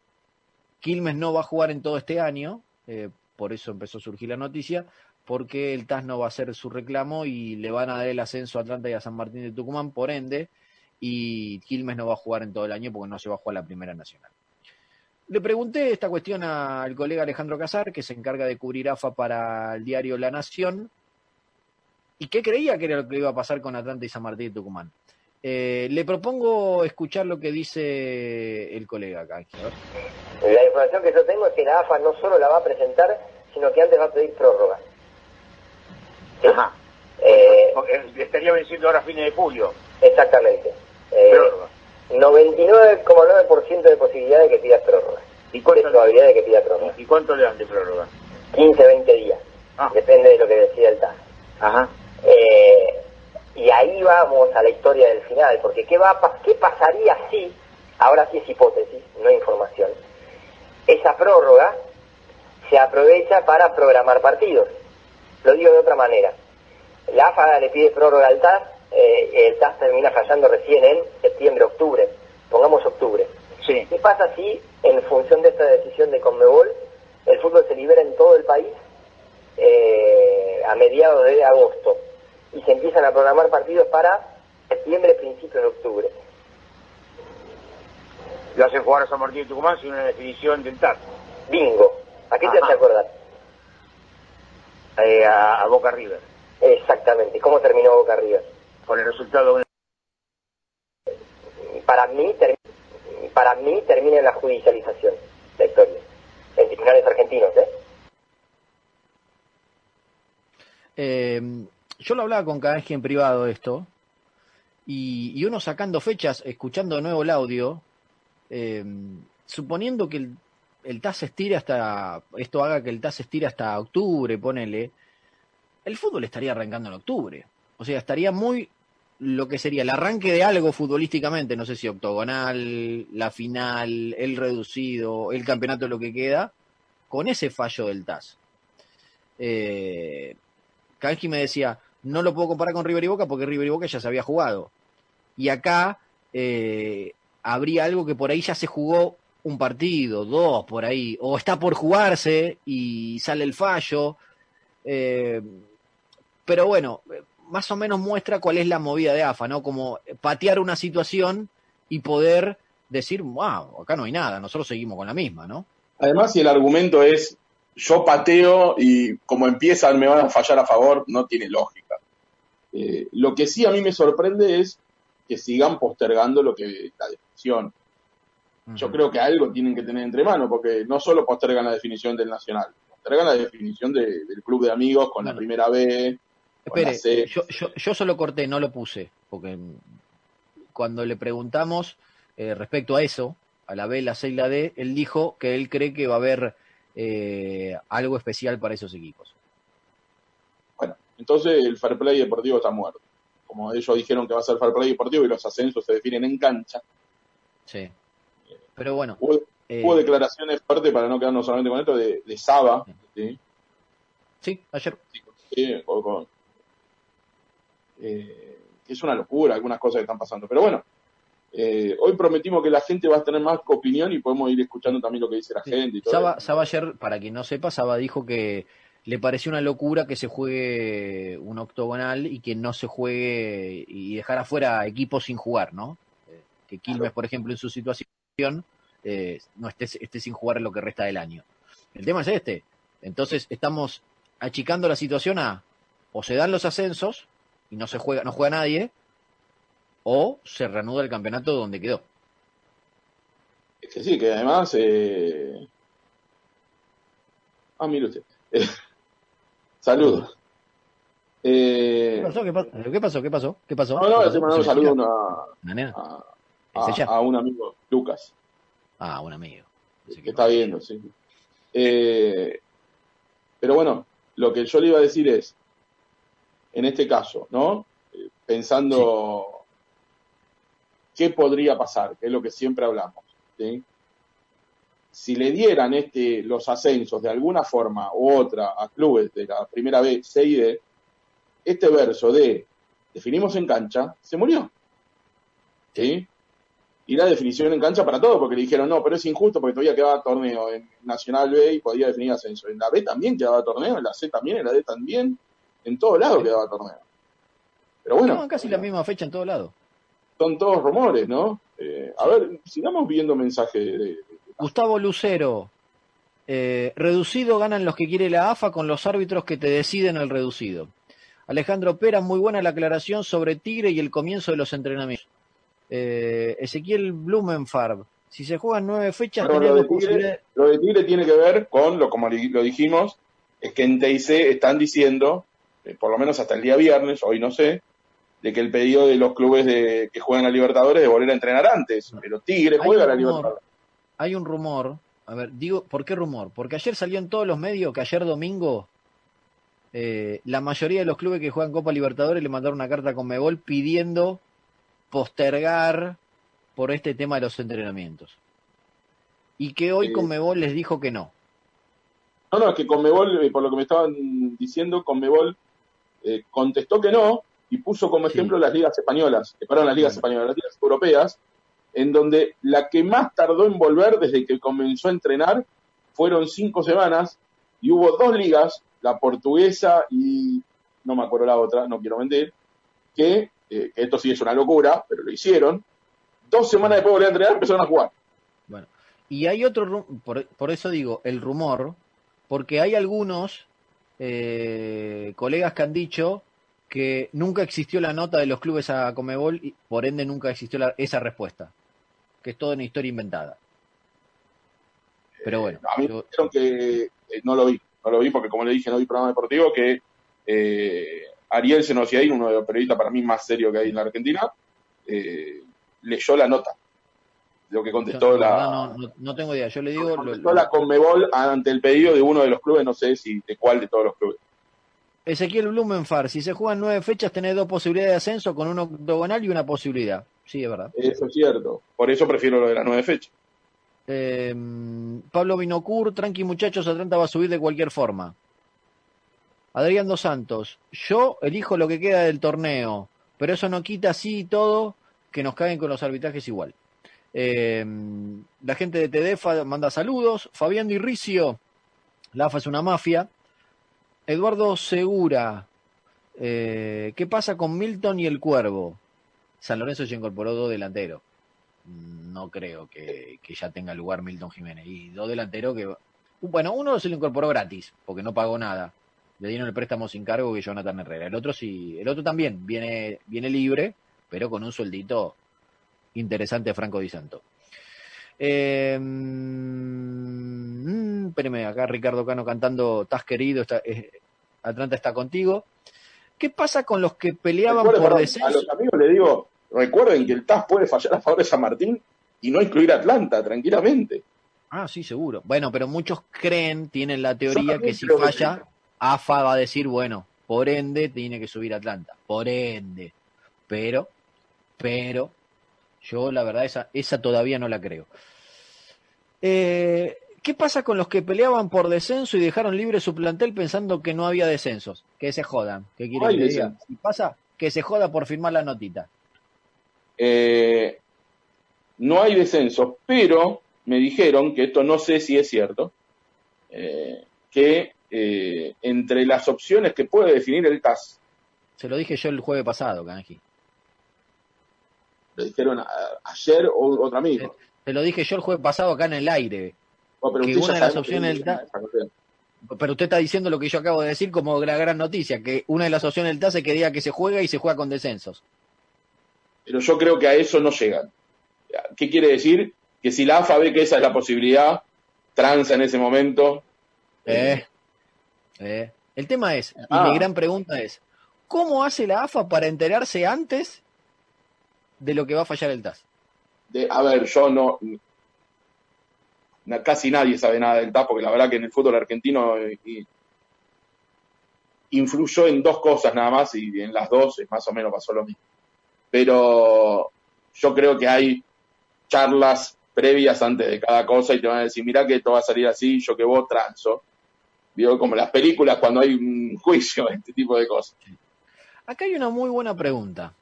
Quilmes no va a jugar en todo este año, eh, por eso empezó a surgir la noticia, porque el TAS no va a hacer su reclamo y le van a dar el ascenso a Atlanta y a San Martín de Tucumán, por ende, y Quilmes no va a jugar en todo el año porque no se va a jugar la Primera Nacional. Le pregunté esta cuestión al colega Alejandro Casar, que se encarga de cubrir AFA para el diario La Nación, y qué creía que era lo que iba a pasar con Atlanta y San Martín de Tucumán. Eh, le propongo escuchar lo que dice el colega acá. La información que yo tengo es que la AFA no solo la va a presentar, sino que antes va a pedir prórroga. ¿Sí? Ajá. Eh, Porque estaría venciendo ahora a fines de julio. exactamente. Eh, Prórroga. 99,9% de posibilidad de que pidas prórroga. ¿Y De probabilidad de que pida prórroga. ¿Y cuánto le dan de prórroga? 15, 20 días. Ah. Depende de lo que decida el TAS. Ajá. Eh, y ahí vamos a la historia del final, porque ¿qué, va a ¿qué pasaría si, ahora sí es hipótesis, no información, esa prórroga se aprovecha para programar partidos? Lo digo de otra manera. La AFA le pide prórroga al TAS, eh, el TAS termina fallando recién en septiembre, octubre, pongamos octubre. Sí. ¿Qué pasa si, en función de esta decisión de Conmebol, el fútbol se libera en todo el país eh, a mediados de agosto y se empiezan a programar partidos para septiembre, principios de octubre? Lo hacen jugar a San Martín de Tucumán sin una definición del TAS. Bingo. ¿A qué te hace acordar? Eh, a, a Boca River. Exactamente. ¿Cómo terminó Boca River? Con el resultado Para mí, para mí termina la judicialización la historia. En tribunales argentinos, ¿eh? Eh, yo lo hablaba con Kanji en privado esto, y, y uno sacando fechas, escuchando de nuevo el audio, eh, suponiendo que el, el TAS se estire hasta, esto haga que el TAS se estire hasta octubre, ponele, el fútbol estaría arrancando en octubre. O sea, estaría muy lo que sería el arranque de algo futbolísticamente, no sé si octogonal, la final, el reducido, el campeonato, lo que queda, con ese fallo del TAS. Eh, me decía, no lo puedo comparar con River y Boca porque River y Boca ya se había jugado. Y acá eh, habría algo que por ahí ya se jugó un partido, dos por ahí, o está por jugarse y sale el fallo. Eh, pero bueno, más o menos muestra cuál es la movida de AFA, ¿no? Como patear una situación y poder decir, wow, acá no hay nada, nosotros seguimos con la misma, ¿no? Además, si el argumento es yo pateo y como empiezan me van a fallar a favor, no tiene lógica. Eh, lo que sí a mí me sorprende es que sigan postergando lo que la definición. Yo creo que algo tienen que tener entre manos, porque no solo postergan la definición del Nacional, postergan la definición de- del club de amigos con la primera B. Espere, yo, yo, yo solo corté, no lo puse, porque cuando le preguntamos eh, respecto a eso, a la B, la C y la D, él dijo que él cree que va a haber eh, algo especial para esos equipos. Bueno, entonces el fair play deportivo está muerto. como ellos dijeron que va a ser fair play deportivo y los ascensos se definen en cancha, Sí. Pero bueno, hubo, eh, declaraciones fuertes para no quedarnos solamente con esto de, de Saba, ¿sí? sí, ayer. Sí, con- eh, es una locura algunas cosas que están pasando. Pero bueno, eh, hoy prometimos que la gente va a tener más opinión y podemos ir escuchando también lo que dice la gente y todo. Saba, ayer, para quien no sepa, Saba dijo que le pareció una locura que se juegue un octogonal y que no se juegue y dejar afuera equipos sin jugar, ¿no? Eh, Que Quilmes, por ejemplo, en su situación, eh, no esté, esté sin jugar en lo que resta del año. El tema es este. Entonces, estamos achicando la situación a o se dan los ascensos y no se juega, no juega nadie, o se reanuda el campeonato donde quedó. Es que sí, que además... Eh... Ah, mire usted. Eh, Saludos. ¿Qué Eh... pasó? ¿Qué pasó? ¿Qué pasó? ¿Qué pasó? ¿Qué pasó? No, ¿Qué no, estoy mandando un ¿Se saludo a, a, un amigo, Lucas. Ah, un amigo. Que está viendo, sí. Eh, pero bueno, lo que yo le iba a decir es, en este caso, ¿no? Eh, Pensando qué podría pasar, que es lo que siempre hablamos, ¿sí? Si le dieran este, los ascensos de alguna forma u otra a clubes de la primera B, C y D, este verso de definimos en cancha, se murió. ¿Sí? y la definición en cancha para todo, porque le dijeron, no, pero es injusto porque todavía quedaba torneo en Nacional B y podía definir ascenso. En la B también quedaba torneo, en la C también, en la D también, en todos lados quedaba torneo. Pero bueno, casi la misma fecha en todo lado. son todos rumores, ¿no? Eh, a ver, sigamos viendo mensajes de, de- Gustavo Lucero. eh, reducido ganan los que quiere la AFA con los árbitros que te deciden el reducido. Alejandro Pera, muy buena la aclaración sobre Tigre y el comienzo de los entrenamientos. Eh, Ezequiel Blumenfarb. Si se juegan nueve fechas, tenés lo, de Tigre, lo de Tigre tiene que ver con, lo como lo dijimos, es que en TIC están diciendo, eh, por lo menos hasta el día viernes, hoy no sé, de que el pedido de los clubes de, que juegan a Libertadores es volver a entrenar antes. Pero Tigre juega a la. Libertadores. Hay un rumor. A ver, digo, ¿por qué rumor? Porque ayer salió en todos los medios que ayer domingo eh, la mayoría de los clubes que juegan Copa Libertadores le mandaron una carta con Mebol pidiendo postergar por este tema de los entrenamientos. Y que hoy Sí. Conmebol les dijo que no. No, no, es que Conmebol, eh, por lo que me estaban diciendo, Conmebol eh, contestó que no y puso como Sí. ejemplo las ligas españolas, que perdón, las ligas españolas, las ligas europeas, en donde la que más tardó en volver desde que comenzó a entrenar fueron cinco semanas y hubo dos ligas, la portuguesa y no me acuerdo la otra, no quiero mentir, que, eh, que esto sí es una locura, pero lo hicieron, dos semanas después de volver a entrenar empezaron a jugar. Bueno, y hay otro, por, por eso digo, el rumor, porque hay algunos eh, colegas que han dicho que nunca existió la nota de los clubes a Comebol y por ende nunca existió la- esa respuesta, que es toda una historia inventada. Pero bueno, A mí yo- que eh, no lo vi, no lo vi porque como le dije, no vi programa deportivo, que eh, Ariel Senociaín, uno de los periodistas para mí más serios que hay en la Argentina, eh, leyó la nota, lo que contestó la no, no- no tengo idea, yo le digo... contestó lo- la Conmebol ante el pedido de uno de los clubes, no sé si de cuál de todos los clubes. Ezequiel Blumenfar, si se juegan nueve fechas tenés dos posibilidades de ascenso con un octogonal y una posibilidad. Sí, es verdad. Eso es cierto, por eso prefiero lo de las nueve fechas. Eh, Pablo Binocur, tranqui muchachos, Atlanta va a subir de cualquier forma. Adrián Dos Santos, yo elijo lo que queda del torneo, pero eso no quita así y todo que nos caguen con los arbitrajes igual. Eh, la gente de TDFA manda saludos. Fabián Di Ricio, la AFA es una mafia. Eduardo Segura, eh, ¿qué pasa con Milton y el Cuervo? San Lorenzo se incorporó dos delanteros no creo que, que ya tenga lugar Milton Jiménez. Y dos delanteros que. Bueno, uno se lo incorporó gratis, porque no pagó nada. Le dieron el préstamo sin cargo que Jonathan Herrera. El otro sí, el otro también viene, viene libre, pero con un sueldito interesante Franco Di Santo. Eh, mm, espéreme, acá Ricardo Cano cantando Estás querido, está, eh, Atlanta está contigo. ¿Qué pasa con los que peleaban por perdón, a descenso? los amigos les digo, recuerden que el TAS puede fallar a favor de San Martín y no incluir a Atlanta, tranquilamente. Ah, sí, seguro. Bueno, pero muchos creen, tienen la teoría que si que falla, AFA va a decir, bueno, por ende tiene que subir Atlanta. Por ende. Pero, pero, yo la verdad esa, esa todavía no la creo. Eh, ¿Qué pasa con los que peleaban por descenso y dejaron libre su plantel pensando que no había descensos? Que se jodan. ¿Qué quieren que diga? descenso. Si pasa, que se joda por firmar la notita. Eh, no hay descensos, pero me dijeron, que esto no sé si es cierto, eh, que eh, entre las opciones que puede definir el TAS, Se lo dije yo el jueves pasado, Kanji. Le dijeron a- ayer o- otro amigo. Se lo dije yo el jueves pasado acá en el aire. No, pero que una de las opciones del. Pero usted está diciendo lo que yo acabo de decir como la gran noticia, que una de las opciones del TAS es que diga que se juega y se juega con descensos. Pero yo creo que a eso no llegan. ¿Qué quiere decir? Que si la AFA ve que esa es la posibilidad, transa en ese momento. Eh, eh. El tema es, y Ah. mi gran pregunta es, ¿cómo hace la AFA para enterarse antes de lo que va a fallar el TAS? de- a ver, yo no. Casi nadie sabe nada del TAS, porque la verdad que en el fútbol argentino eh, y- influyó en dos cosas nada más, y en las dos eh, más o menos pasó lo mismo. Pero yo creo que hay charlas previas antes de cada cosa y te van a decir, mirá que esto va a salir así, yo que vos transo. Digo, como las películas cuando hay un juicio, este tipo de cosas. Acá hay una muy buena pregunta.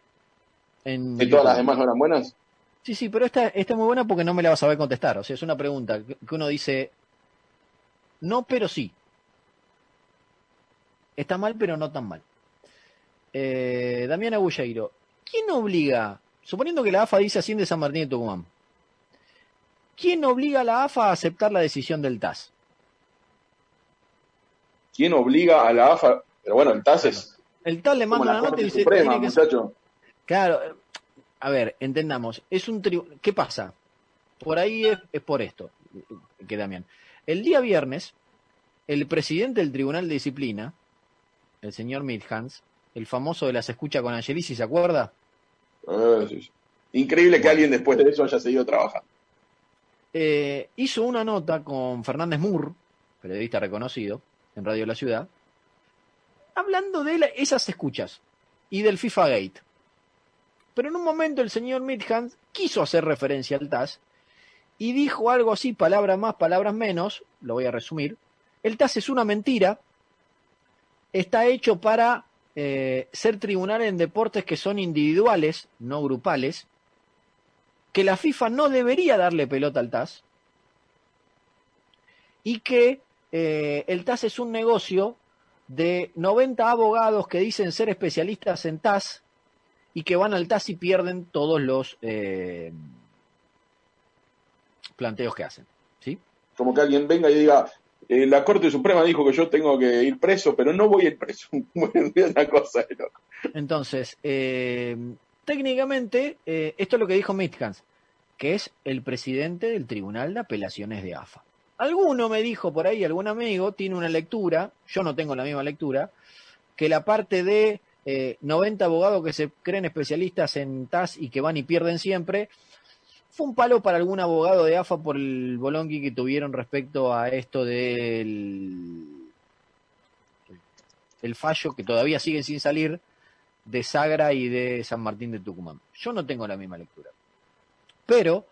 En ¿Que todas las demás no eran buenas? Sí, sí, pero esta, esta es muy buena porque no me la vas a saber contestar. O sea, es una pregunta que uno dice, no, pero sí. Está mal, pero no tan mal. Eh, Damián Agulleiro, ¿quién obliga, suponiendo que la AFA dice así de San Martín de Tucumán, ¿quién obliga a la AFA a aceptar la decisión del TAS? ¿Quién obliga a la AFA? Pero bueno, el TAS es El TAS le manda una nota y dice, Suprema, tiene que ser- muchacho. Claro, eh, a ver, entendamos, es un tri- ¿qué pasa? Por ahí es, es por esto, que Damián. El día viernes, el presidente del Tribunal de Disciplina, el señor Midhans, el famoso de las escuchas con Angelici, ¿se acuerda? Eh, sí, sí. Increíble que alguien después de eso haya seguido trabajando. Eh, hizo una nota con Fernández Mur, periodista reconocido en Radio La Ciudad, hablando de la- esas escuchas y del FIFA Gate. Pero en un momento el señor Midhans quiso hacer referencia al TAS y dijo algo así, palabras más, palabras menos, lo voy a resumir. El TAS es una mentira, está hecho para eh, ser tribunal en deportes que son individuales, no grupales, que la FIFA no debería darle pelota al TAS y que eh, el TAS es un negocio de 90 abogados que dicen ser especialistas en TAS y que van al TAS y pierden todos los eh, planteos que hacen. ¿sí? Como que alguien venga y diga, eh, la Corte Suprema dijo que yo tengo que ir preso, pero no voy a ir preso. bueno, es una cosa de loco. Entonces, eh, técnicamente, esto es lo que dijo Midhans, que es el presidente del Tribunal de Apelaciones de AFA. Alguno me dijo por ahí, algún amigo, tiene una lectura, yo no tengo la misma lectura, que la parte de eh, 90 abogados que se creen especialistas en TAS y que van y pierden siempre, fue un palo para algún abogado de AFA por el bolonqui que tuvieron respecto a esto del el fallo que todavía sigue sin salir de Sagra y de San Martín de Tucumán. Yo no tengo la misma lectura. Pero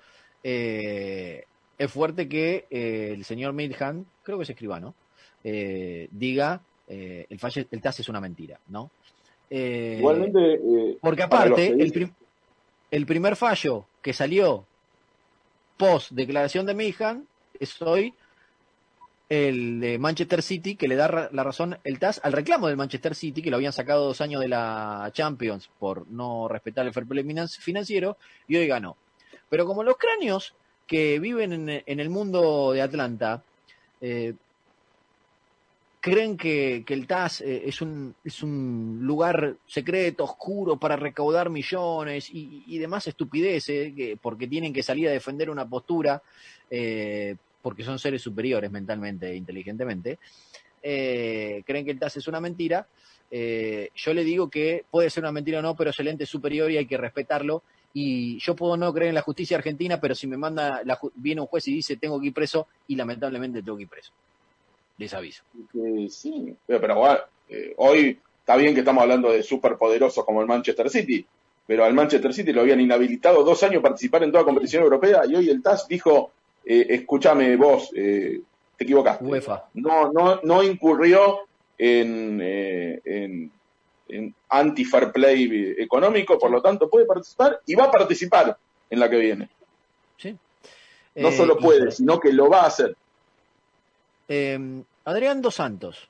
eh, es fuerte que eh, el señor Midhan, creo que es escribano, eh, diga eh, el, fallo, el TAS es una mentira, ¿no? Eh, Igualmente, eh, porque aparte, el, dicen- prim- el primer fallo que salió post declaración de Midhan es hoy el de Manchester City, que le da ra- la razón el TAS al reclamo del Manchester City, que lo habían sacado dos años de la Champions por no respetar el fair play finan- financiero, y hoy ganó. Pero como los cráneos que viven en, en el mundo de Atlanta eh, creen que, que el TAS eh, es, un, es un lugar secreto, oscuro, para recaudar millones y, y demás estupideces, que, porque tienen que salir a defender una postura, eh, porque son seres superiores mentalmente e inteligentemente, eh, creen que el TAS es una mentira. Eh, yo le digo que puede ser una mentira o no, pero es el ente superior y hay que respetarlo. Y yo puedo no creer en la justicia argentina, pero si me manda, la viene un juez y dice tengo que ir preso, y lamentablemente tengo que ir preso. Les aviso. que sí, pero, pero bueno, eh, hoy está bien que estamos hablando de superpoderosos como el Manchester City, pero al Manchester City lo habían inhabilitado dos años participar en toda competición europea y hoy el TAS dijo, eh, escúchame vos, eh, te equivocaste. UEFA. No, no, no incurrió en, eh, en, en anti-fair play económico, por lo tanto puede participar y va a participar en la que viene. ¿sí? No Eh, solo y- puede, sino que lo va a hacer. Eh, Adrián Dos Santos.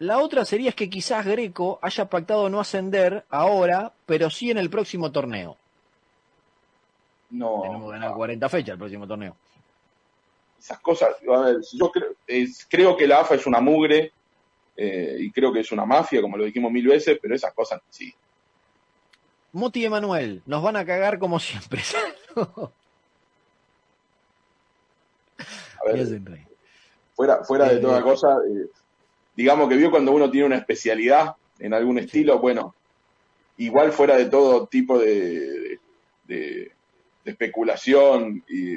La otra sería es que quizás Greco haya pactado no ascender ahora, pero sí en el próximo torneo. No, Tenemos que ganar 40 fechas el próximo torneo. esas cosas, a ver, yo creo, es- creo que la AFA es una mugre eh, y creo que es una mafia, como lo dijimos mil veces, pero esas cosas sí. Moti Emanuel, nos van a cagar como siempre. A ver, fuera, fuera de Eh, toda cosa, eh, digamos que vio cuando uno tiene una especialidad en algún estilo, bueno, igual fuera de todo tipo de, de- de especulación y,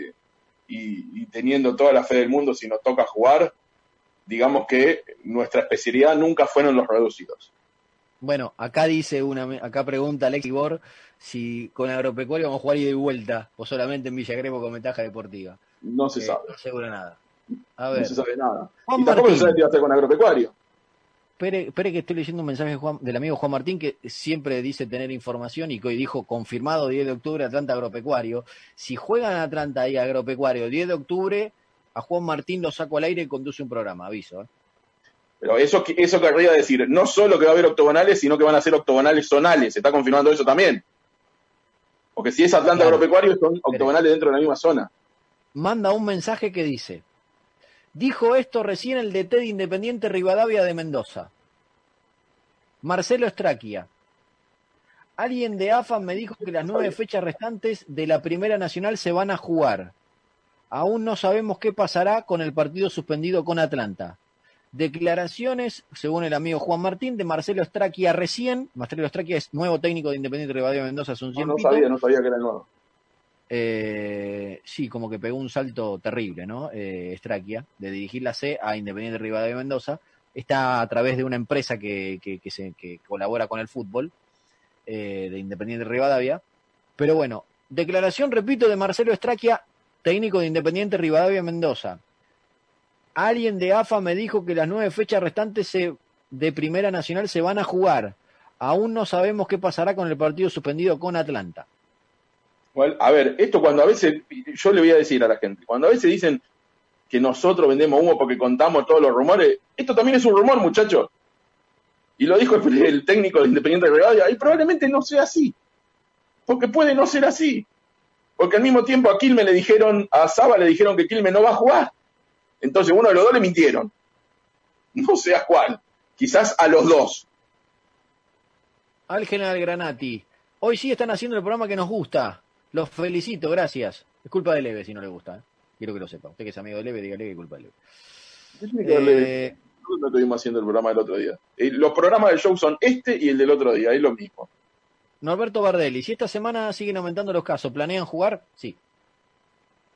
y- y teniendo toda la fe del mundo, si nos toca jugar, digamos que nuestra especialidad nunca fueron los reducidos. Bueno, acá dice una, acá pregunta Alex Ibor si con agropecuario vamos a jugar ida y vuelta o solamente en Villa Crespo con ventaja deportiva. No se Eh, sabe, No seguro nada. A no ver, se sabe nada. Juan y tampoco Martín. se sabe qué va a hacer con agropecuario. espere, espere que estoy leyendo un mensaje de Juan- del amigo Juan Martín que siempre dice tener información y que hoy dijo confirmado 10 de octubre Atlanta Agropecuario. Si juegan Atlanta y Agropecuario 10 de octubre, a Juan Martín lo saco al aire y conduce un programa, aviso. ¿eh? Pero eso, eso querría decir, no solo que va a haber octogonales, sino que van a ser octogonales zonales. Se está confirmando eso también. Porque si es Atlanta Claro. Agropecuario, son octogonales dentro de la misma zona. Manda un mensaje que dice, dijo esto recién el DT de Independiente Rivadavia de Mendoza. Marcelo Estraquia. Alguien de AFA me dijo que las nueve fechas restantes de la Primera Nacional se van a jugar. Aún no sabemos qué pasará con el partido suspendido con Atlanta. Declaraciones, según el amigo Juan Martín, de Marcelo Estraquia recién. Marcelo Estraquia es nuevo técnico de Independiente Rivadavia de Mendoza hace un No, sabía, no sabía que era el nuevo. Eh, sí, como que pegó un salto terrible, ¿no? Eh, de dirigir la C a Independiente Rivadavia Mendoza. Está a través de una empresa que, que, se, colabora con el fútbol eh, de Independiente Rivadavia. Pero bueno, declaración, repito, de Marcelo Straquia, técnico de Independiente Rivadavia Mendoza. Alguien de AFA me dijo que las nueve fechas restantes se- de Primera Nacional se van a jugar. Aún no sabemos qué pasará con el partido suspendido con Atlanta. A ver, esto cuando a veces, yo le voy a decir a la gente, cuando a veces dicen que nosotros vendemos humo porque contamos todos los rumores, esto también es un rumor, muchachos. Y lo dijo el, técnico de Independiente de Rivadavia, y probablemente no sea así. Porque puede no ser así. Porque al mismo tiempo a Quilme le dijeron, a Saba le dijeron que Quilme no va a jugar. Entonces uno de los dos le mintieron. No sé a cuál. Quizás a los dos. Al general Granati. Hoy sí están haciendo el programa que nos gusta. Los felicito, gracias. Es culpa de Leve si no le gusta. ¿eh? Quiero que lo sepa. Usted que es amigo de Leve, dígale que es culpa de Leve. ¿Qué tiene que verle? Eh, No estuvimos haciendo el programa del otro día. Eh, Los programas del show son este y el del otro día, es lo mismo. Norberto Bardelli. Si esta semana siguen aumentando los casos, ¿planean jugar? Sí.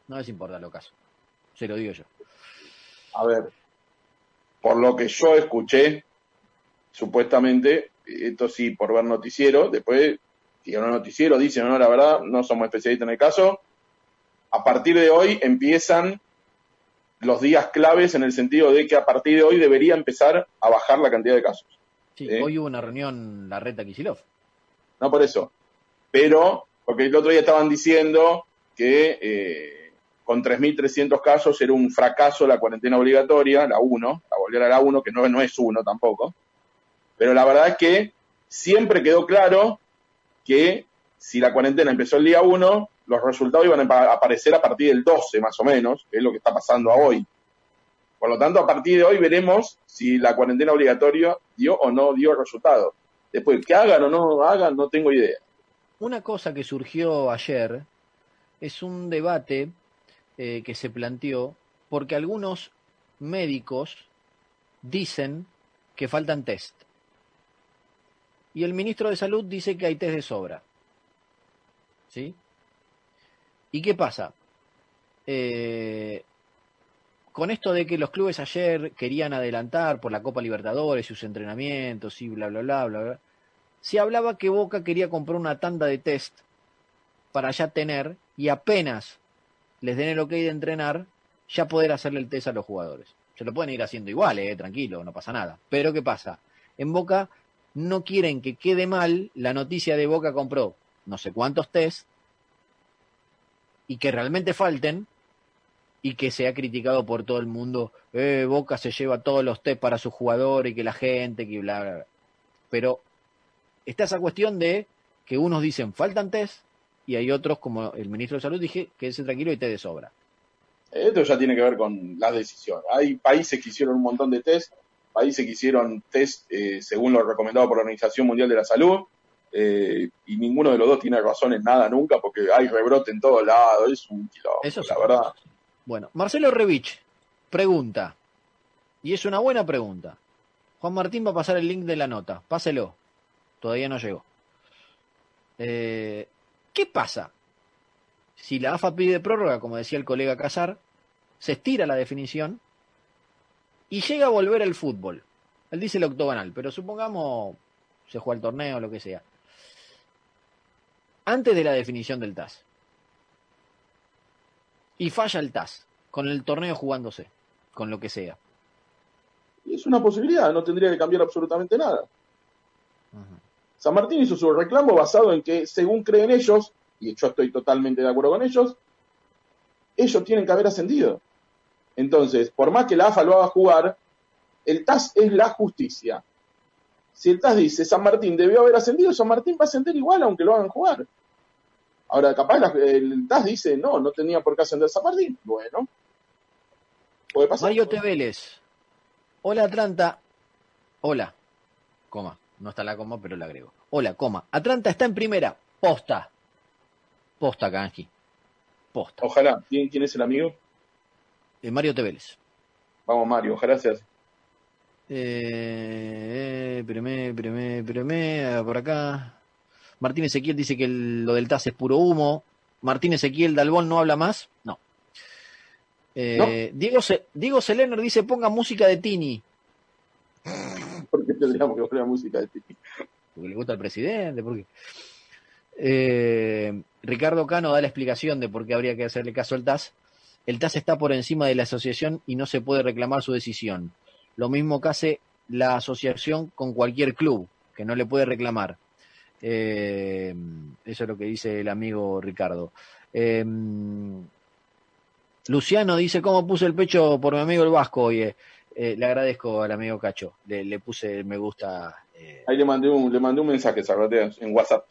No les importa los casos. Se lo digo yo. A ver, por lo que yo escuché, supuestamente, esto sí, por ver noticiero, después, si no noticiero, dicen, no, la verdad, no somos especialistas en el caso, a partir de hoy empiezan los días claves en el sentido de que a partir de hoy debería empezar a bajar la cantidad de casos. Sí, ¿Eh? hoy hubo una reunión la reta Kisilov. No por eso. Pero, porque el otro día estaban diciendo que eh, con 3.300 casos era un fracaso la cuarentena obligatoria, la 1, la volver a la 1, que no, no es 1 tampoco. Pero la verdad es que siempre quedó claro que si la cuarentena empezó el día 1, los resultados iban a apa- aparecer a partir del 12 más o menos, que es lo que está pasando hoy. Por lo tanto, a partir de hoy veremos si la cuarentena obligatoria dio o no dio resultados. Después, que hagan o no hagan, no tengo idea. Una cosa que surgió ayer es un debate eh, que se planteó porque algunos médicos dicen que faltan test. Y el ministro de Salud dice que hay test de sobra. ¿Sí? ¿Y qué pasa? Eh, con esto de que los clubes ayer querían adelantar por la Copa Libertadores sus entrenamientos y bla, bla, bla, bla, bla, se hablaba que Boca quería comprar una tanda de test para ya tener y apenas les den el ok de entrenar, ya poder hacerle el test a los jugadores. Se lo pueden ir haciendo igual, eh, tranquilo, no pasa nada. Pero ¿qué pasa? En Boca no quieren que quede mal la noticia de Boca compró no sé cuántos test y que realmente falten y que sea criticado por todo el mundo. Eh, Boca se lleva todos los test para su jugador y que la gente, que bla, bla, bla. Pero está esa cuestión de que unos dicen faltan test y hay otros, como el ministro de Salud, dije, quédese tranquilo y te de sobra. Esto ya tiene que ver con las decisiones. Hay países que hicieron un montón de test, países que hicieron test eh, según lo recomendado por la Organización Mundial de la Salud, eh, y ninguno de los dos tiene razón en nada nunca porque hay rebrote en todos lados, es un quilombo, Eso la sí. verdad. Bueno, Marcelo Revich pregunta, y es una buena pregunta. Juan Martín va a pasar el link de la nota, páselo. Todavía no llegó. Eh, ¿Qué pasa? Si la AFA pide prórroga, como decía el colega Casar, se estira la definición y llega a volver el fútbol. Él dice el octogonal, pero supongamos se juega el torneo lo que sea. Antes de la definición del TAS. Y falla el TAS, con el torneo jugándose, con lo que sea. Y es una posibilidad, no tendría que cambiar absolutamente nada. San Martín hizo su reclamo basado en que, según creen ellos, y yo estoy totalmente de acuerdo con ellos, ellos tienen que haber ascendido. Entonces, por más que la AFA lo haga jugar, el TAS es la justicia. Si el TAS dice San Martín debió haber ascendido, San Martín va a ascender igual aunque lo hagan jugar. Ahora, capaz la- el TAS dice, no, no tenía por qué ascender San Martín. Bueno, puede pasar. Mario Teveles. Hola Atlanta. Hola. Coma. No está la coma, pero la agrego. Hola, coma. Atlanta está en primera. Posta. Posta, Kanji. Posta. Ojalá. ¿Quién, quién es el amigo? Eh, Mario Teveles. Vamos, Mario, ojalá sea así. Eh, espérame, espérame, espérame, ah, por acá. Martín Ezequiel dice que el- lo del TAS es puro humo. Martín Ezequiel Dalbón no habla más. No. Eh, Diego, Diego Selener dice ponga música de Tini. Porque tendríamos que poner música de Titi. Porque le gusta al presidente. Porque... Eh, Ricardo Cano da la explicación de por qué habría que hacerle caso al TAS. El TAS está por encima de la asociación y no se puede reclamar su decisión. Lo mismo que hace la asociación con cualquier club, que no le puede reclamar. Eh, eso es lo que dice el amigo Ricardo. Eh, Luciano dice, ¿cómo puse el pecho por mi amigo el Vasco? Oye, eh, le agradezco al amigo Cacho. Le, le puse el me gusta. Ahí le mandé un, le mandé un mensaje, en WhatsApp.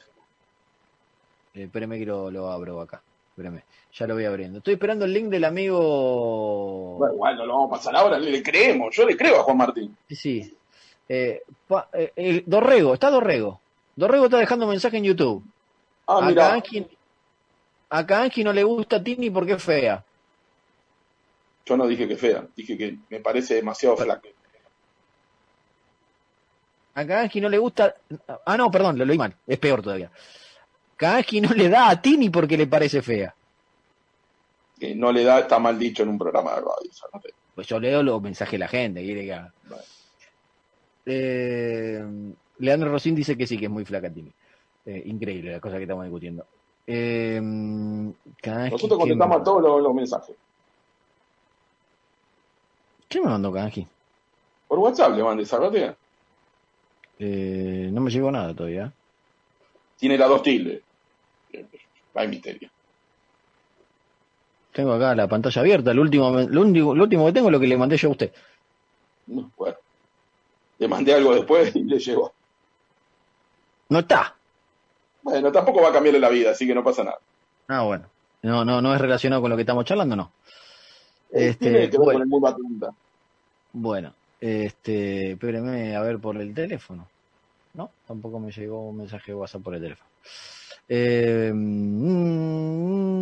Espéreme que lo, lo abro acá. Espéreme. Ya lo voy abriendo. Estoy esperando el link del amigo. Bueno, igual no lo vamos a pasar ahora, le, creemos, yo le creo a Juan Martín. Sí, sí. Eh, pa- eh, el Dorrego, está Dorrego. Dorrego está dejando mensaje en YouTube. Ah, mira, a Kanji no le gusta Tini porque es fea. yo no dije que fea, dije que me parece demasiado flaca. A Kanji no le gusta. Ah, no, perdón, lo leí mal. Es peor todavía. Kanji no le da a Tini porque le parece fea. Que no le da, está mal dicho en un programa de radio. Pues yo leo los mensajes de la gente. que haga. Bueno. Eh, Leandro Rosín dice que sí, que es muy flaca Tini. Eh, increíble la cosa que estamos discutiendo. Eh, Kanji, Nosotros ¿qué contestamos a todos los, los mensajes. ¿Qué me mandó Kanji? Por WhatsApp le mandé Zarratea. Eh, no me llegó nada todavía. Tiene las dos tildes. Hay misterio. Tengo acá la pantalla abierta. Lo último, lo último que tengo es lo que le mandé yo a usted. No, Bueno, le mandé algo después y le llegó. No está. Bueno, tampoco va a cambiarle la vida, así que no pasa nada. Ah, bueno. No, no, no es relacionado con lo que estamos charlando, no. Eh, Este, que bueno. el Atlanta. Bueno, este, espéreme a ver por el teléfono. No, tampoco me llegó un mensaje de WhatsApp por el teléfono. Eh, mm,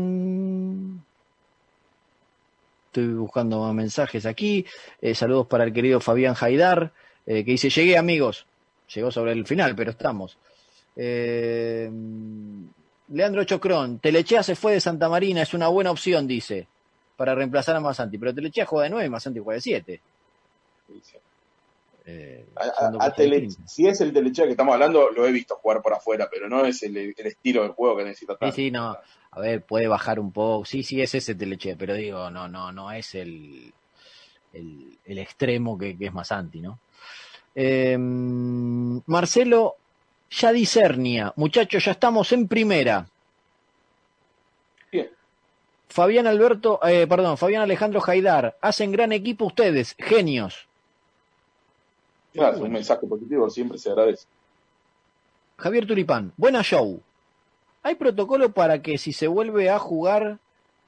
estoy buscando más mensajes aquí. Eh, saludos para el querido Fabián Haidar, eh, que dice, llegué amigos. Llegó sobre el final, pero estamos. Leandro Chocrón, Telechea se fue de Santa Marina, es una buena opción, dice, para reemplazar a Masanti. Pero Telechea juega de 9 y Masanti juega de 7. Eh, A- a- a Tele- distintas. si es el Telechea que estamos hablando, lo he visto jugar por afuera, pero no es el, el estilo de juego que necesita Sí, Atlanta. sí, no. A ver, puede bajar un poco. Sí, sí, es ese Teleche, pero digo, no, no, no es el, el, el extremo que, que es más anti, ¿no? Eh, Marcelo ya discernia. Muchachos, ya estamos en primera. Bien. Fabián Alberto, eh, perdón, Fabián Alejandro Jaidar. Hacen gran equipo ustedes, genios. Claro, es un mensaje positivo siempre se agradece. Javier Tulipán, buena show. ¿Hay protocolo para que si se vuelve a jugar,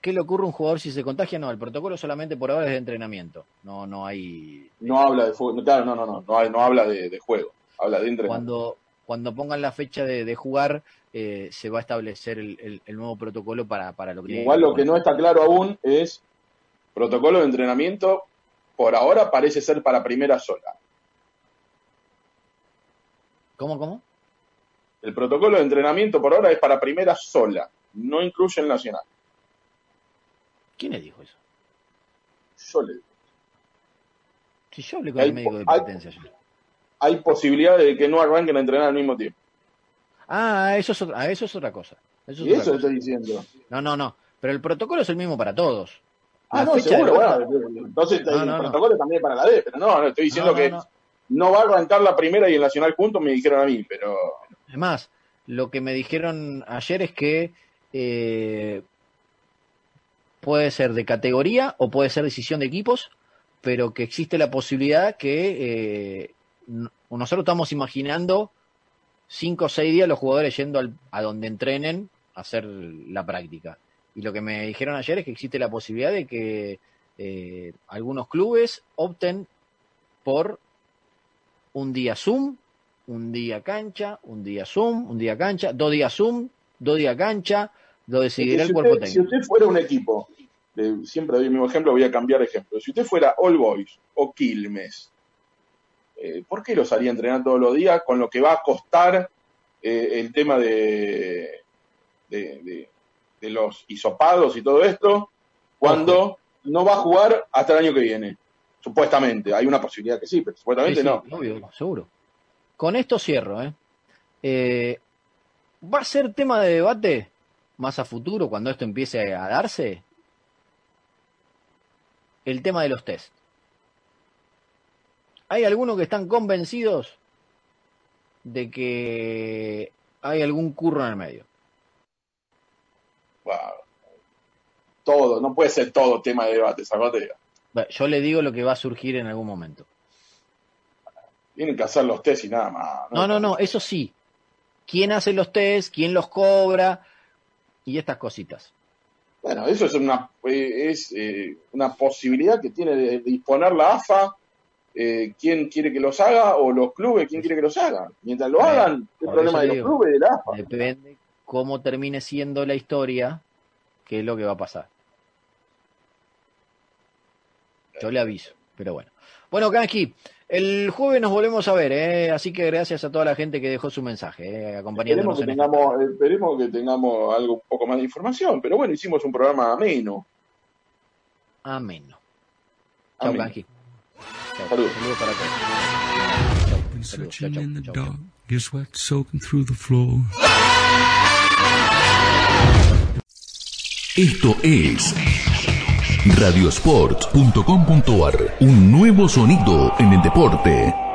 qué le ocurre a un jugador si se contagia? No, el protocolo solamente por ahora es de entrenamiento. No, no hay. No habla de fuego, claro, no, no, no, no, no habla de, de juego, habla de entrenamiento. Cuando, cuando pongan la fecha de, de jugar, eh, se va a establecer el, el- el nuevo protocolo para, para lo que Igual lo que no está claro aún es protocolo de entrenamiento, por ahora parece ser para primera sola. ¿Cómo, cómo? El protocolo de entrenamiento por ahora es para primera sola, no incluye el nacional. ¿Quién le dijo eso? Yo le digo. Si yo hablé con Hay el médico de hay- competencia ayer. Hay posibilidad de que no arranquen a entrenar al mismo tiempo. Ah, eso es otra, ah, eso es otra cosa. Eso es Y otra eso cosa. estoy diciendo. No, no, no. Pero el protocolo es el mismo para todos. Ah, La no, seguro, bueno, entonces No, el no, no. protocolo también para la D, pero no, no, estoy diciendo que no. va a arrancar la primera y el nacional juntos, me dijeron a mí, pero Es más, lo que me dijeron ayer es que eh, puede ser de categoría o puede ser decisión de equipos, pero que existe la posibilidad que eh, nosotros estamos imaginando cinco o seis días los jugadores yendo al- a donde entrenen a hacer la práctica. Y lo que me dijeron ayer es que existe la posibilidad de que eh, algunos clubes opten por un día Zoom, un día cancha, un día Zoom, un día cancha, dos días Zoom, dos días cancha, lo decidirá si el cuerpo usted, si técnico. usted fuera un equipo, siempre doy el mismo ejemplo, voy a cambiar de ejemplo. Si usted fuera All Boys o Quilmes, eh, ¿por qué los haría entrenar todos los días con lo que va a costar eh, el tema de, de, de- de los hisopados y todo esto, cuando no va a jugar hasta el año que viene? Supuestamente, hay una posibilidad que sí, pero supuestamente Sí, sí, no. obvio, seguro. Con esto cierro, ¿eh? Eh, ¿Va a ser tema de debate más a futuro cuando esto empiece a darse? El tema de los test. ¿Hay algunos que están convencidos de que hay algún curro en el medio? Wow. Todo, no puede ser todo tema de debate, Zapatea. Yo le digo lo que va a surgir en algún momento. Tienen que hacer los test y nada más. No, no, no, eso sí. ¿Quién hace los test? ¿Quién los cobra? Y estas cositas. Bueno, eso es una, eh, es, eh, una posibilidad que tiene de disponer la AFA. eh, quién quiere que los haga o los clubes, quién quiere que los hagan. Mientras lo Bueno, hagan, ¿qué por problema de los digo. clubes de la AFA? Depende cómo termine siendo la historia, qué es lo que va a pasar. Yo le aviso, pero bueno. Bueno, Kanski, el jueves nos volvemos a ver, ¿eh? así que gracias a toda la gente que dejó su mensaje, ¿eh? Esperemos acompañándonos que, en este tengamos, esperemos que tengamos algo un poco más de información, pero bueno, hicimos un programa ameno. Ameno. Chao. Chao. Saludos. Saludos para todos. Saludos. Chao, searching chao, in the chao. dark, your sweat soaking through the floor. Esto es radiosport.com.ar, un nuevo sonido en el deporte.